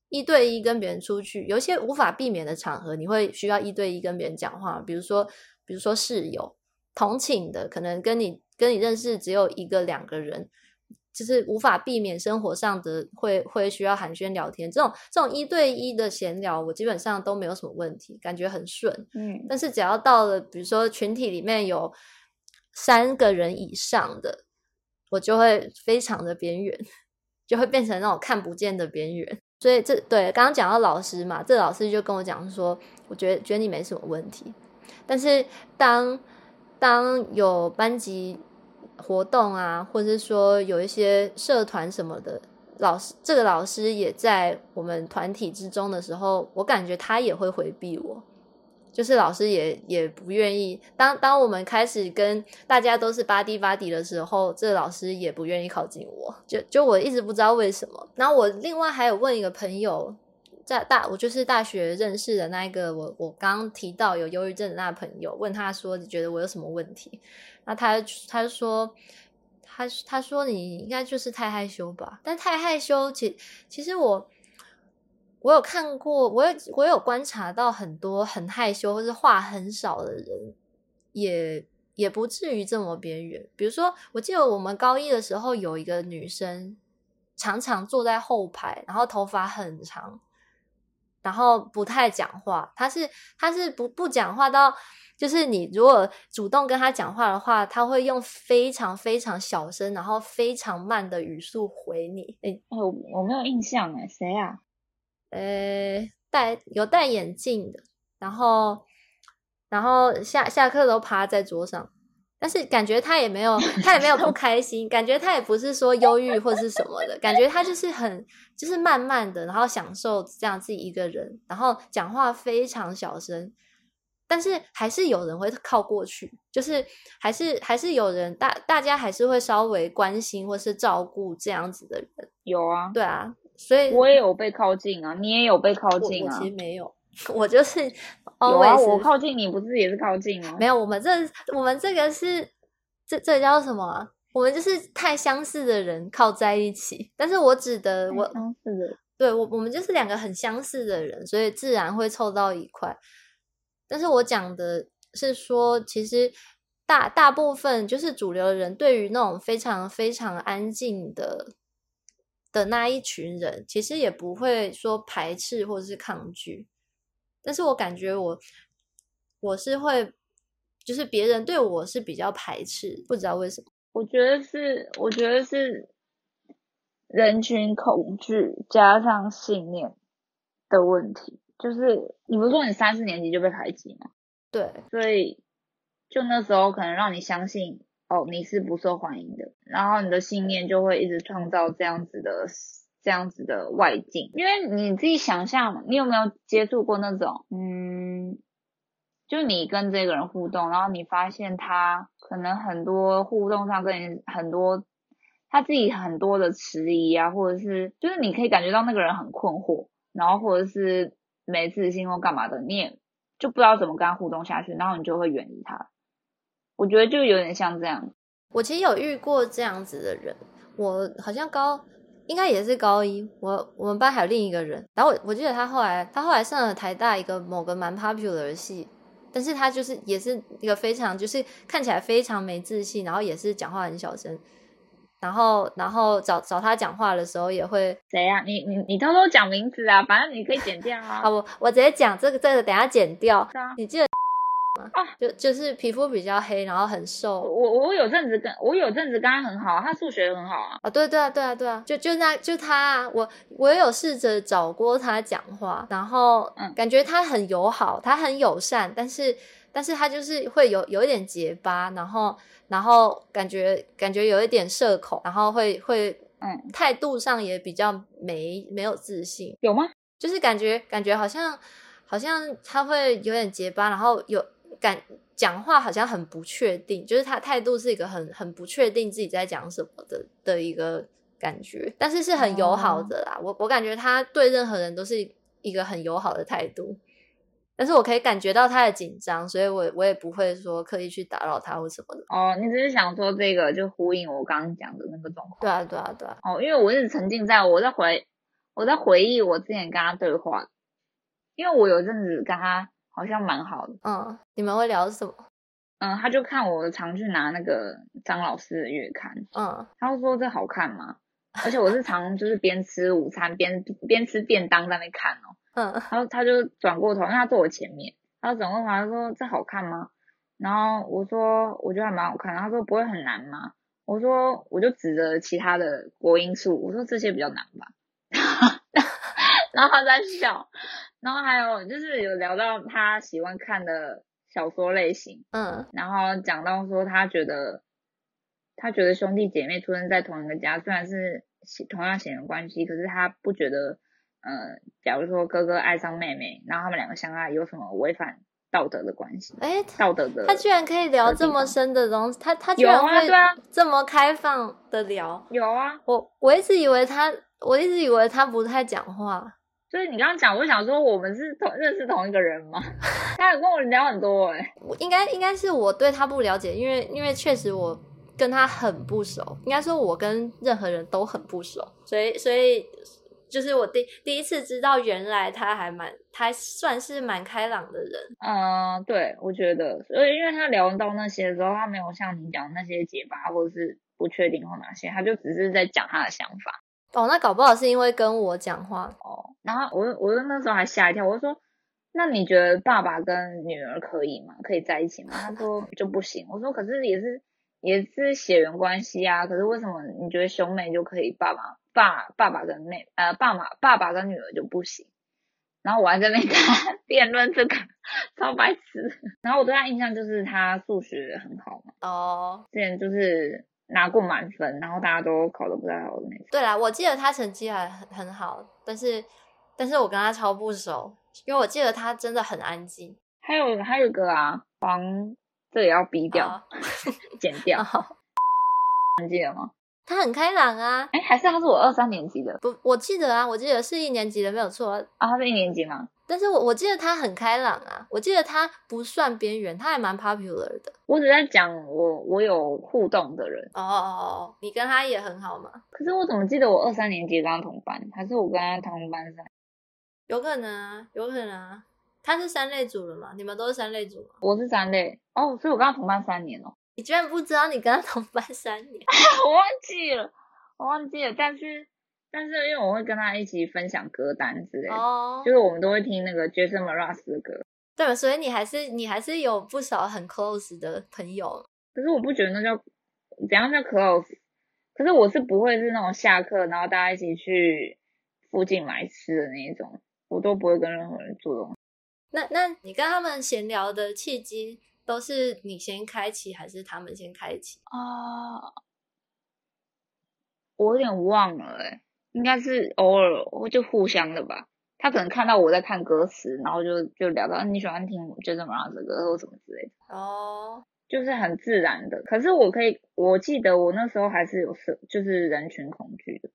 一对一跟别人出去，有一些无法避免的场合，你会需要一对一跟别人讲话，比如说比如说室友、同寝的，可能跟你跟你认识只有一个两个人。就是无法避免生活上的会会需要寒暄聊天，这种这种一对一的闲聊，我基本上都没有什么问题，感觉很顺。嗯，但是只要到了比如说群体里面有三个人以上的，我就会非常的边缘，就会变成那种看不见的边缘。所以这对刚刚讲到老师嘛，这老师就跟我讲说，我觉得觉得你没什么问题，但是当当有班级活动啊，或者是说有一些社团什么的，老师这个老师也在我们团体之中的时候，我感觉他也会回避我。就是老师也也不愿意，当当我们开始跟大家都是巴蒂巴蒂的时候，这老师也不愿意靠近我，就就我一直不知道为什么。然后我另外还有问一个朋友，在大我就是大学认识的那一个，我我刚提到有忧郁症的那个朋友，问他说你觉得我有什么问题？那他他就说他他说你应该就是太害羞吧，但太害羞，其其实我。我有看过，我有我有观察到很多很害羞或是话很少的人，也也不至于这么边缘。比如说，我记得我们高一的时候有一个女生，常常坐在后排，然后头发很长，然后不太讲话。她是她是不不讲话到，就是你如果主动跟她讲话的话，她会用非常非常小声，然后非常慢的语速回你。哎，我我没有印象哎，谁啊？呃，戴有戴眼镜的，然后，然后下下课都趴在桌上，但是感觉他也没有，他也没有不开心，感觉他也不是说忧郁或是什么的，感觉他就是很，就是慢慢的，然后享受这样自己一个人，然后讲话非常小声，但是还是有人会靠过去，就是还是还是有人大大家还是会稍微关心或是照顾这样子的人，有啊，对啊。所以我也有被靠近啊，你也有被靠近啊。我其实没有，我就是有啊。我靠近你，不是也是靠近吗？没有，我们这我们这个是这这叫什么？我们就是太相似的人靠在一起。但是我指的我相似的，对我我们就是两个很相似的人，所以自然会凑到一块。但是我讲的是说，其实大大部分就是主流的人，对于那种非常非常安静的。的那一群人其实也不会说排斥或者是抗拒，但是我感觉我我是会，就是别人对我是比较排斥，不知道为什么。我觉得是，我觉得是人群恐惧加上信念的问题。就是你不是说你三四年级就被排挤吗？对，所以就那时候可能让你相信。哦，你是不受欢迎的，然后你的信念就会一直创造这样子的这样子的外境，因为你自己想象，你有没有接触过那种，嗯，就你跟这个人互动，然后你发现他可能很多互动上跟你很多他自己很多的迟疑啊，或者是就是你可以感觉到那个人很困惑，然后或者是没自信或干嘛的，你也就不知道怎么跟他互动下去，然后你就会远离他。我觉得就有点像这样。我其实有遇过这样子的人，我好像高应该也是高一，我我们班还有另一个人，然后我我记得他后来他后来上了台大一个某个蛮 popular 的系，但是他就是也是一个非常就是看起来非常没自信，然后也是讲话很小声，然后然后找找他讲话的时候也会谁呀？你你你偷偷讲名字啊，反正你可以剪掉啊。好，我我直接讲这个这个，等下剪掉。你记得。啊，就就是皮肤比较黑，然后很瘦。我我有阵子跟我有阵子跟他很好，他数学很好啊。啊，对对啊，对啊，对啊，就就那就他，我我也有试着找过他讲话，然后嗯，感觉他很友好，他很友善，但是但是他就是会有有一点结巴，然后然后感觉感觉有一点社恐，然后会会嗯，态度上也比较没没有自信，有吗？就是感觉感觉好像好像他会有点结巴，然后有。感讲话好像很不确定，就是他态度是一个很很不确定自己在讲什么的的一个感觉，但是是很友好的啦。我我感觉他对任何人都是一个很友好的态度，但是我可以感觉到他的紧张，所以我我也不会说刻意去打扰他或什么的。哦，你只是想说这个就呼应我刚刚讲的那个状况。对啊，对啊，对啊。哦，因为我一直沉浸在我在回我在回忆我之前跟他对话，因为我有阵子跟他。好像蛮好的，嗯，你们会聊什么？嗯，他就看我常去拿那个张老师的月刊，嗯，他就说这好看吗？而且我是常就是边吃午餐边边吃便当在那看哦，嗯，然后他就转过头，因为他坐我前面，他转过头他说这好看吗？然后我说我觉得还蛮好看，他说不会很难吗？我说我就指着其他的国音数，我说这些比较难吧，然后他在笑。然后还有就是有聊到他喜欢看的小说类型，嗯，然后讲到说他觉得他觉得兄弟姐妹出生在同一个家，虽然是同样血缘关系，可是他不觉得，呃，假如说哥哥爱上妹妹，然后他们两个相爱，有什么违反道德的关系？哎，道德的，他居然可以聊这么深的东西，他他居然会这么开放的聊。有啊。我我一直以为他，我一直以为他不太讲话。所以你刚刚讲，我想说我们是同认识同一个人吗？他有跟我聊很多哎、我应该应该是我对他不了解，因为因为确实我跟他很不熟，应该说我跟任何人都很不熟，所以所以就是我第第一次知道原来他还蛮他还算是蛮开朗的人。嗯，对，我觉得，所以因为他聊到那些的时候，他没有像你讲那些结巴或者是不确定或哪些，他就只是在讲他的想法。哦，那搞不好是因为跟我讲话，哦，然后我我那时候还吓一跳，我就说，那你觉得爸爸跟女儿可以吗？可以在一起吗？他说 就不行。我说可是也是也是血缘关系啊，可是为什么你觉得兄妹就可以，爸爸爸爸爸跟妹呃爸爸爸爸跟女儿就不行？然后我还在那边跟 他辩论这个，超白痴。然后我对他印象就是他数学很好嘛，哦，之前就是拿过满分，然后大家都考得不太好的那种。对啦，我记得他成绩还很很好，但是但是我跟他超不熟，因为我记得他真的很安静。还有还有一个啊，黄这也要逼掉。哦 剪掉，哦你记得吗？他很开朗啊，哎，还是他是我二三年级的不，我记得啊，我记得是一年级的没有错啊，啊？他是一年级吗？但是我我记得他很开朗啊，我记得他不算边缘，他还蛮 popular 的。我只在讲我我有互动的人，哦哦哦哦，你跟他也很好吗？可是我怎么记得我二三年级跟他同班，还是我跟他同班上？有可能啊，有可能啊。他是三类组了嘛？你们都是三类组吗？我是三类哦，所以我跟他同班三年哦，你居然不知道你跟他同班三年？我忘记了，我忘记了，但是但是因为我会跟他一起分享歌单之类的，哦，就是我们都会听那个 Jason Mraz 的歌，对，所以你还是你还是有不少很 close 的朋友。可是我不觉得那叫怎样叫 close，可是我是不会是那种下课然后大家一起去附近买吃的那一种，我都不会跟任何人做东西。那那你跟他们闲聊的契机都是你先开启，还是他们先开启？啊，我有点忘了诶、应该是偶尔我就互相的吧。他可能看到我在看歌词，然后就就聊到啊你喜欢听 Jason Mraz 的歌或什么之类的，哦，就是很自然的。可是我可以，我记得我那时候还是有社，就是人群恐惧的。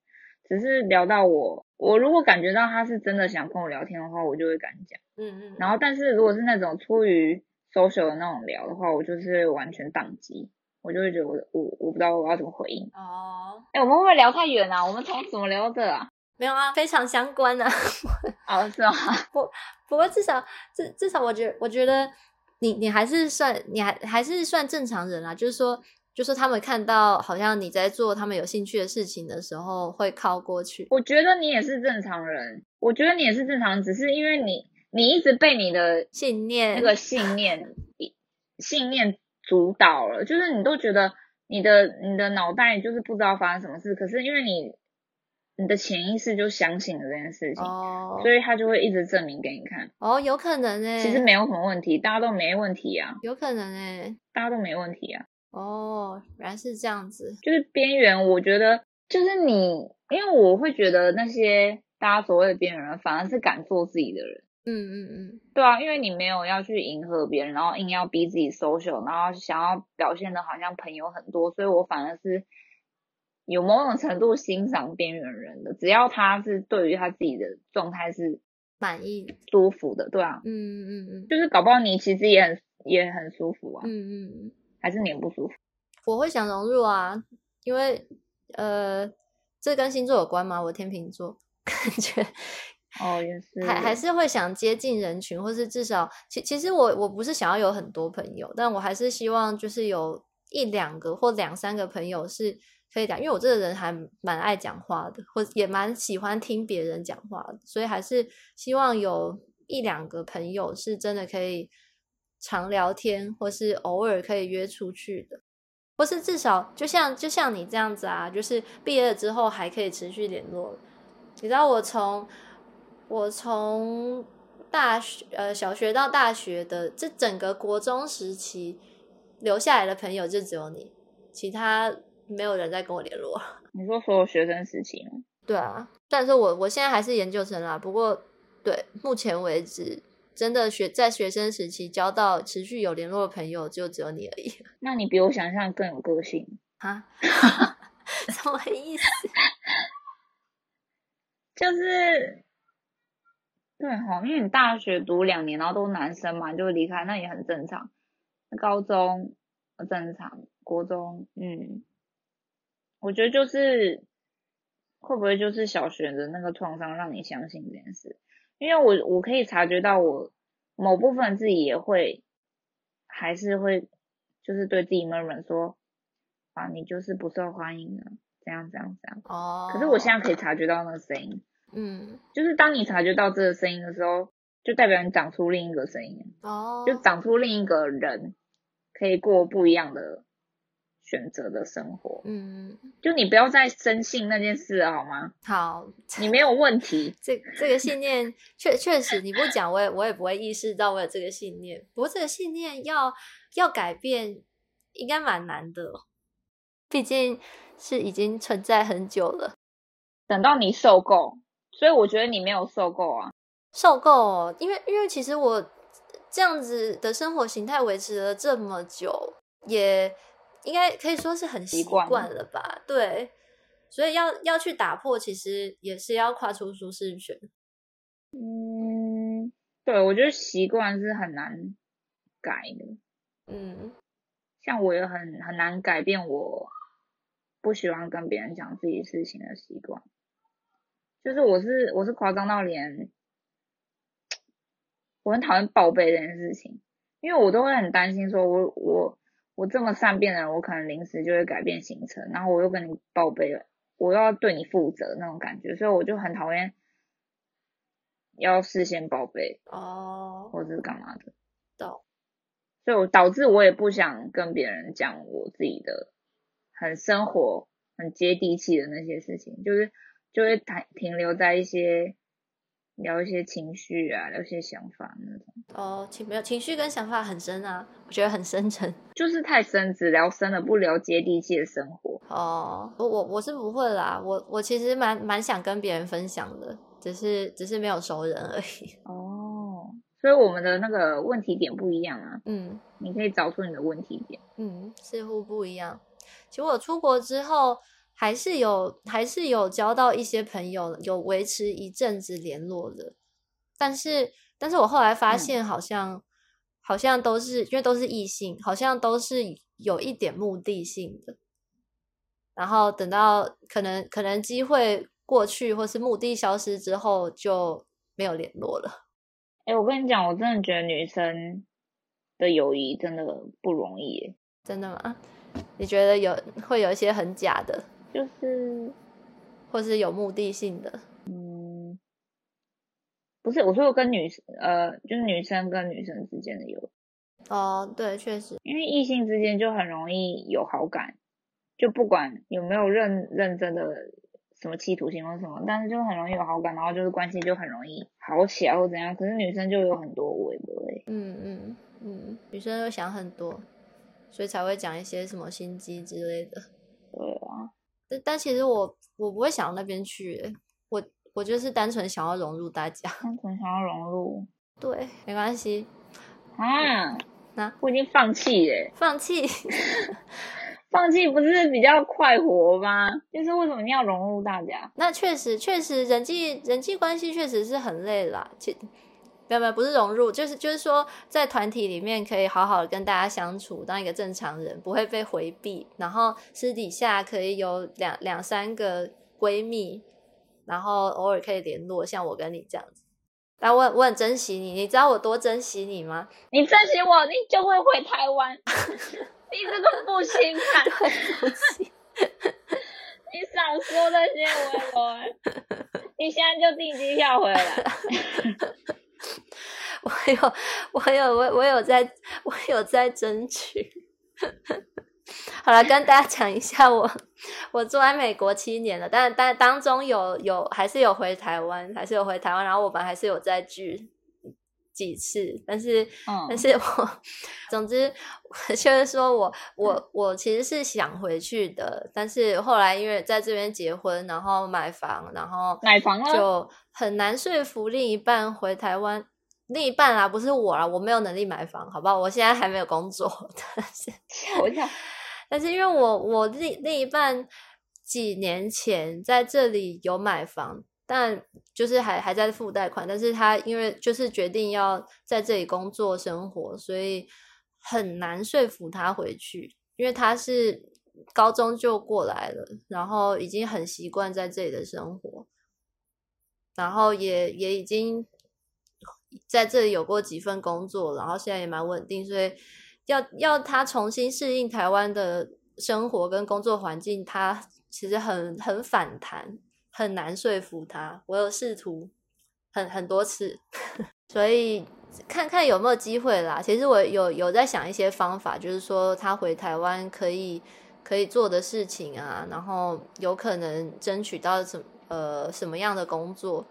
只是聊到我，我如果感觉到他是真的想跟我聊天的话，我就会敢讲。嗯嗯，然后，但是如果是那种出于 social 的那种聊的话，我就是完全宕机，我就会觉得我我我不知道我要怎么回应。哦，哎、我们会不会聊太远啊？我们从怎么聊到这啊？没有啊，非常相关啊。哦，是吗？不不过至少至至少，我觉得我觉得你你还是算你还还是算正常人啊，就是说。就是他们看到好像你在做他们有兴趣的事情的时候，会靠过去。我觉得你也是正常人，我觉得你也是正常人，只是因为你你一直被你的信念那个信念信念主导了，就是你都觉得你的你的脑袋就是不知道发生什么事，可是因为你你的潜意识就相信了这件事情，哦所以他就会一直证明给你看，哦，有可能哎、其实没有什么问题，大家都没问题啊，有可能哎、大家都没问题啊。哦，原来是这样子。就是边缘，我觉得就是你，因为我会觉得那些大家所谓的边缘人，反而是敢做自己的人。嗯嗯嗯，对啊，因为你没有要去迎合别人，然后硬要逼自己 social，然后想要表现的好像朋友很多，所以我反而是有某种程度欣赏边缘人的，只要他是对于他自己的状态是满意。舒服的，对啊，嗯嗯嗯就是搞不好你其实也很也很舒服啊，嗯嗯嗯，还是你很不舒服？我会想融入啊，因为呃，这跟星座有关吗？我天秤座，感觉哦，也是，还还是会想接近人群，或是至少，其其实我我不是想要有很多朋友，但我还是希望就是有一两个或两三个朋友是可以讲，因为我这个人还蛮爱讲话的，或也蛮喜欢听别人讲话的，所以还是希望有一两个朋友是真的可以常聊天，或是偶尔可以约出去的。或是至少就像就像你这样子啊，就是毕业了之后还可以持续联络。你知道我从我从大学呃小学到大学的这整个国中时期留下来的朋友就只有你，其他没有人在跟我联络。你说所有学生时期吗？对啊，虽然说我我现在还是研究生啦，不过对目前为止，真的学在学生时期交到持续有联络的朋友，就只有你而已。那你比我想象更有个性啊？什么意思？就是对哈，因为你大学读两年，然后都男生嘛，就离开，那也很正常。高中正常，国中嗯，我觉得就是会不会就是小学的那个创伤让你相信这件事？因为我我可以察觉到我某部分自己也会还是会就是对自己闷闷说啊，你就是不受欢迎的。这样这样这样哦，可是我现在可以察觉到那个声音，嗯，就是当你察觉到这个声音的时候，就代表你长出另一个声音。哦，就长出另一个人，可以过不一样的选择的生活，嗯，就你不要再深信那件事了好吗？好，你没有问题，这这个信念确确实你不讲我也我也不会意识到我有这个信念，不过这个信念要要改变应该蛮难的，毕竟。是已经存在很久了，等到你受够，所以我觉得你没有受够啊，受够，因为因为其实我这样子的生活形态维持了这么久，也应该可以说是很习惯了吧？对，所以要要去打破，其实也是要跨出舒适圈。嗯，对，我觉得习惯是很难改的。嗯，像我也很很难改变我。不喜欢跟别人讲自己事情的习惯，就是我是我是夸张到连我很讨厌报备这件事情，因为我都会很担心，说我我我这么善变的人，我可能临时就会改变行程，然后我又跟你报备了，我又要对你负责那种感觉，所以我就很讨厌要事先报备哦，或者是干嘛的，导，所以我导致我也不想跟别人讲我自己的。很生活、很接地气的那些事情，就是就会停停留在一些聊一些情绪啊，聊一些想法那种。哦，情没有情绪跟想法很深啊，我觉得很深沉，就是太深，只聊深了，不聊接地气的生活。哦，我我我是不会啦，我我其实蛮蛮想跟别人分享的，只是只是没有熟人而已。哦，所以我们的那个问题点不一样啊。嗯，你可以找出你的问题点。嗯，似乎不一样。其实我出国之后，还是有还是有交到一些朋友，有维持一阵子联络的。但是，但是我后来发现，好像好像都是因为都是异性，好像都是有一点目的性的。然后等到可能可能机会过去，或是目的消失之后，就没有联络了。哎，我跟你讲，我真的觉得女生的友谊真的不容易，真的吗？你觉得有会有一些很假的，就是，或是有目的性的？嗯，不是，我说我跟女生，呃，就是女生跟女生之间的有。哦，对，确实，因为异性之间就很容易有好感，就不管有没有认认真的什么企图心或什么，但是就很容易有好感，然后就是关系就很容易好起来或怎样。可是女生就有很多委屈，嗯嗯嗯，女生又想很多。所以才会讲一些什么心机之类的。但但其实我我不会想到那边去，我我就是单纯想要融入大家，单纯想要融入。对，没关系。啊，那我已经放弃耶，放弃，放弃不是比较快活吗？就是为什么你要融入大家？那确实确实人际人际关系确实是很累啦。其没有没有，不是融入，就是就是说，在团体里面可以好好的跟大家相处，当一个正常人，不会被回避。然后私底下可以有两两三个闺蜜，然后偶尔可以联络，像我跟你这样子。但我我很珍惜你，你知道我多珍惜你吗？你珍惜我，你就会回台湾。你这个不心态，对不起。你少说那些微博，你现在就订机票回来。我有，我有，我我有在，我有在争取。好了，跟大家讲一下，我我住在美国七年了，但但当中有有还是有回台湾，还是有回台湾，然后我们还是有在聚。几次，但是，嗯但是我，总之，我 就是说我我我其实是想回去的，但是后来因为在这边结婚，然后买房，然后买房了就很难说服另一半回台湾。另一半啦，不是我啦，我没有能力买房，好不好？我现在还没有工作，但是 我想。但是因为我我另另一半几年前在这里有买房，但就是还还在付贷款，但是他因为就是决定要在这里工作生活，所以很难说服他回去，因为他是高中就过来了，然后已经很习惯在这里的生活，然后也也已经在这里有过几份工作，然后现在也蛮稳定，所以要要他重新适应台湾的生活跟工作环境，他其实很很反弹，很难说服他。我有试图很很多次，所以看看有没有机会啦。其实我有有在想一些方法，就是说他回台湾可以可以做的事情啊，然后有可能争取到什呃什么样的工作。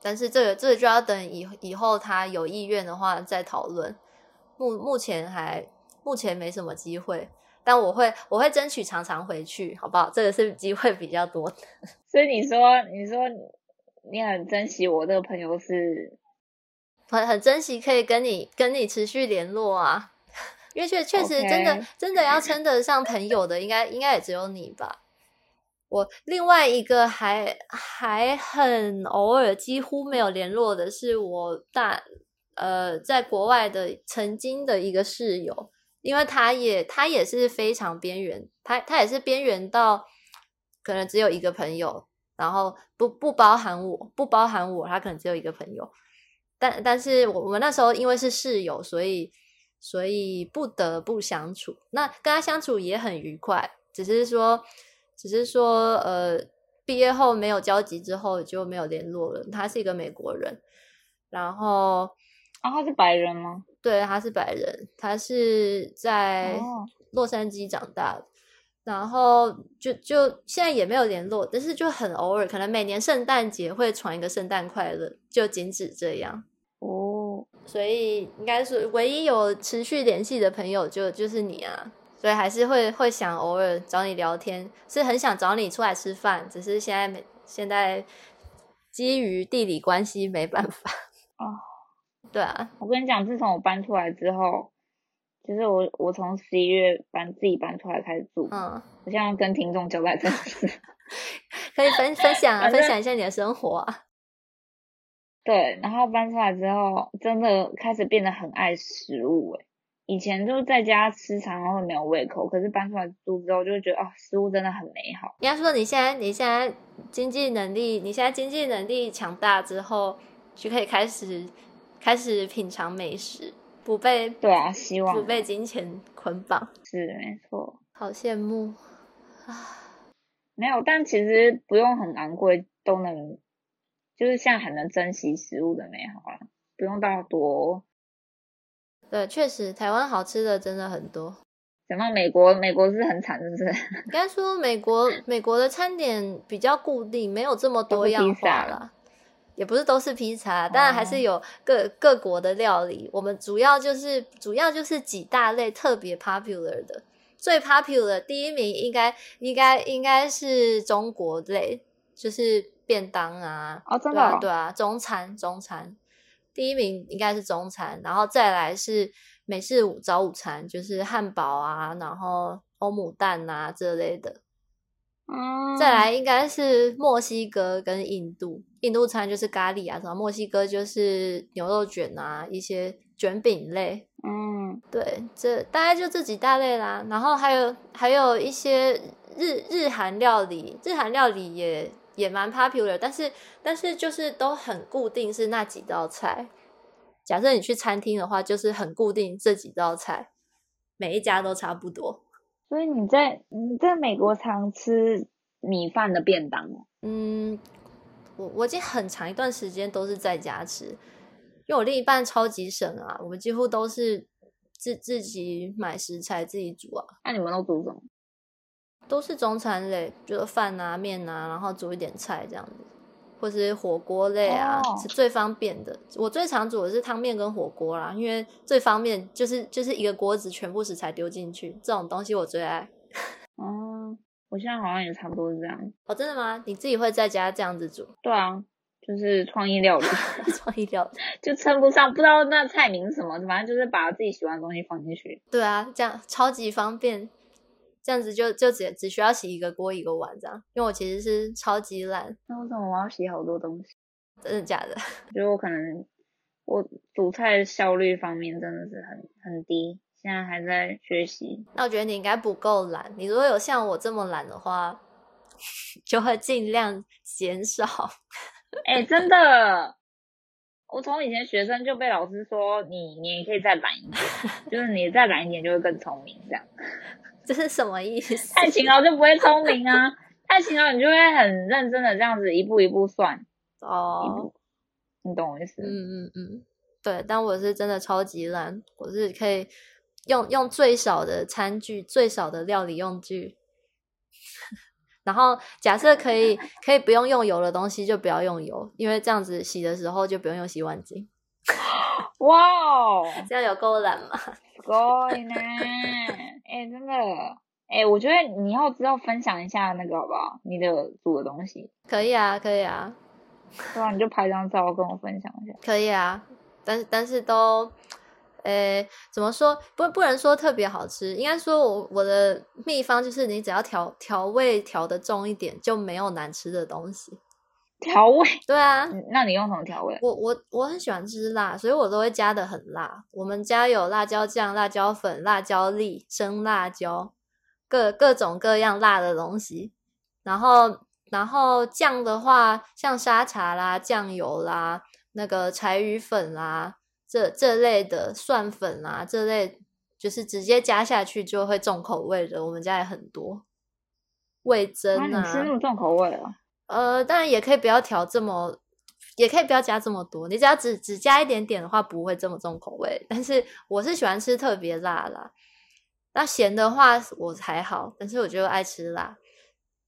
但是这个这个就要等以以后他有意愿的话再讨论。目目前还目前没什么机会，但我会我会争取常常回去，好不好？这个是机会比较多的。所以你说，你说你很珍惜我这个朋友是很很珍惜可以跟你跟你持续联络啊，因为确确实真的真的要称得上朋友的，应该应该也只有你吧。我另外一个还还很偶尔几乎没有联络的是我大呃在国外的曾经的一个室友，因为他也他也是非常边缘，他他也是边缘到可能只有一个朋友，然后不不包含我，不包含我，他可能只有一个朋友，但但是我们那时候因为是室友，所以所以不得不相处。那跟他相处也很愉快，只是说只是说呃毕业后没有交集之后就没有联络了。他是一个美国人，然后啊，他是白人吗？对他是白人，他是在哦洛杉矶长大的。然后就就现在也没有联络，但是就很偶尔，可能每年圣诞节会传一个圣诞快乐，就仅止这样。哦，所以应该是唯一有持续联系的朋友就就是你啊，所以还是会会想偶尔找你聊天，是很想找你出来吃饭，只是现在没现在基于地理关系没办法。哦，对啊，我跟你讲，自从我搬出来之后，就是我我从十一月搬自己搬出来开始住，嗯，我现在要跟听众交代这件事。可以分分享啊，分享一下你的生活啊。对，然后搬出来之后，真的开始变得很爱食物诶。以前就是在家吃，常常会没有胃口，可是搬出来住之后，就会觉得哦，食物真的很美好。应该说你现在你现在经济能力，你现在经济能力强大之后，就可以开始开始品尝美食，不被对啊，希望不被金钱捆绑。是没错。好羡慕啊！没有，但其实不用很昂贵都能，就是现在很能珍惜食物的美好啊，不用到多。对，确实台湾好吃的真的很多。讲到美国，美国是很惨，是不是？应该说美国美国的餐点比较固定，没有这么多样化啦。也不是都是披萨，当然还是有各、各国的料理。我们主要就是主要就是几大类特别 popular 的，最 popular 第一名应该应该应该是中国类，就是便当啊，哦，真对的哦、啊对啊，中餐中餐第一名应该是中餐，然后再来是美式午早午餐，就是汉堡啊，然后欧姆蛋啊这类的。嗯，再来应该是墨西哥跟印度，印度餐就是咖喱啊，什么墨西哥就是牛肉卷啊，一些卷饼类。嗯，对，这大概就这几大类啦。然后还有还有一些日日韩料理，日韩料理也也蛮 popular，但是但是就是都很固定是那几道菜。假设你去餐厅的话，就是很固定这几道菜，每一家都差不多。所以你在你在美国常吃米饭的便当哦？嗯，我我已经很长一段时间都是在家吃，因为我另一半超级省啊，我们几乎都是自自己买食材自己煮啊，那、你们都煮什么？都是中餐类，就是饭啊、面啊，然后煮一点菜这样子。或是火锅类啊，哦是最方便的。我最常煮的是汤面跟火锅啦，因为最方便，就是就是一个锅子全部食材丢进去，这种东西我最爱。哦，我现在好像也差不多是这样。哦，真的吗？你自己会在家这样子煮对啊，就是创意料理，创意料理？就称不上，不知道那菜名什么，反正就是把自己喜欢的东西放进去。对啊，这样超级方便，这样子就就只只需要洗一个锅一个碗这样。因为我其实是超级懒，那为什么我要洗好多东西？真的假的？我觉得我可能我煮菜效率方面真的是很很低，现在还在学习。那我觉得你应该不够懒。你如果有像我这么懒的话，就会尽量减少。哎、真的，我从以前学生就被老师说你你可以再懒一点，就是你再懒一点就会更聪明，这样这是什么意思？太勤劳就不会聪明啊，太勤劳你就会很认真的这样子一步一步算，一哦，步，你懂我意思？嗯嗯嗯，对。但我是真的超级懒，我是可以用用最少的餐具、最少的料理用具。然后假设可以可以不用用油的东西就不要用油，因为这样子洗的时候就不用用洗碗巾。哇哦，这样有够懒吗？すごい呢， 哎、真的，哎、我觉得你要知道分享一下那个好不好？你的煮的东西，可以啊，可以啊，对吧？你就拍张照跟我分享一下。可以啊。但是但是都，诶，怎么说？不不能说特别好吃，应该说我我的秘方就是你只要调调味调的重一点，就没有难吃的东西。调味，对啊，嗯那你用什么调味？我我我很喜欢吃辣，所以我都会加的很辣。我们家有辣椒酱、辣椒粉、辣椒粒、生辣椒，各各种各样辣的东西。然后然后酱的话，像沙茶啦、酱油啦、那个柴鱼粉啦，这这类的蒜粉啦，这类就是直接加下去就会重口味的。我们家也很多味增啊，你啊，吃那么重口味哦？呃，当然也可以不要调这么，也可以不要加这么多。你只要只只加一点点的话，不会这么重口味。但是我是喜欢吃特别辣啦。那咸的话我还好，但是我就爱吃辣。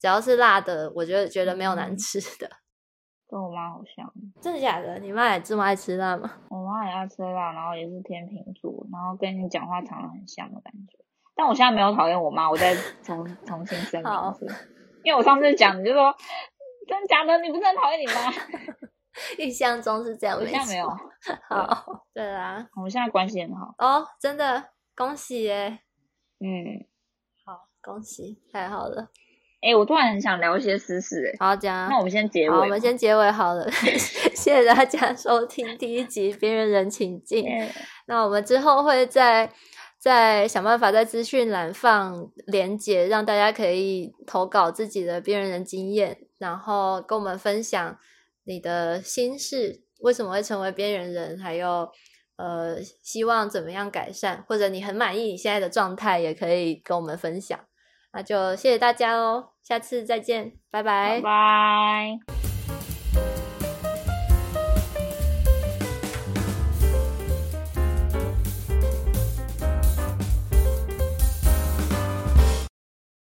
只要是辣的，我觉得觉得没有难嗯吃的。跟我妈好像，真的假的？你妈也这么爱吃辣吗？我妈也爱吃辣，然后也是天秤座，然后跟你讲话常常很像的感觉。但我现在没有讨厌我妈，我再重 重新声好明一次，因为我上次讲你就说真的假的，你不是很讨厌你妈？印象中是这样，我现在没有，好，对啊，我们现在关系很好。哦，真的？恭喜耶！嗯，好，恭喜，太好了。哎、我突然很想聊一些私事、哎，好讲，那我们先结尾好，我们先结尾好了，谢谢大家收听第一集《边缘人请进》。嗯那我们之后会再再想办法在资讯栏放连结，让大家可以投稿自己的边缘人经验，然后跟我们分享你的心事，为什么会成为边缘人，还有呃希望怎么样改善，或者你很满意你现在的状态，也可以跟我们分享。那就谢谢大家喽，下次再见，拜拜拜拜。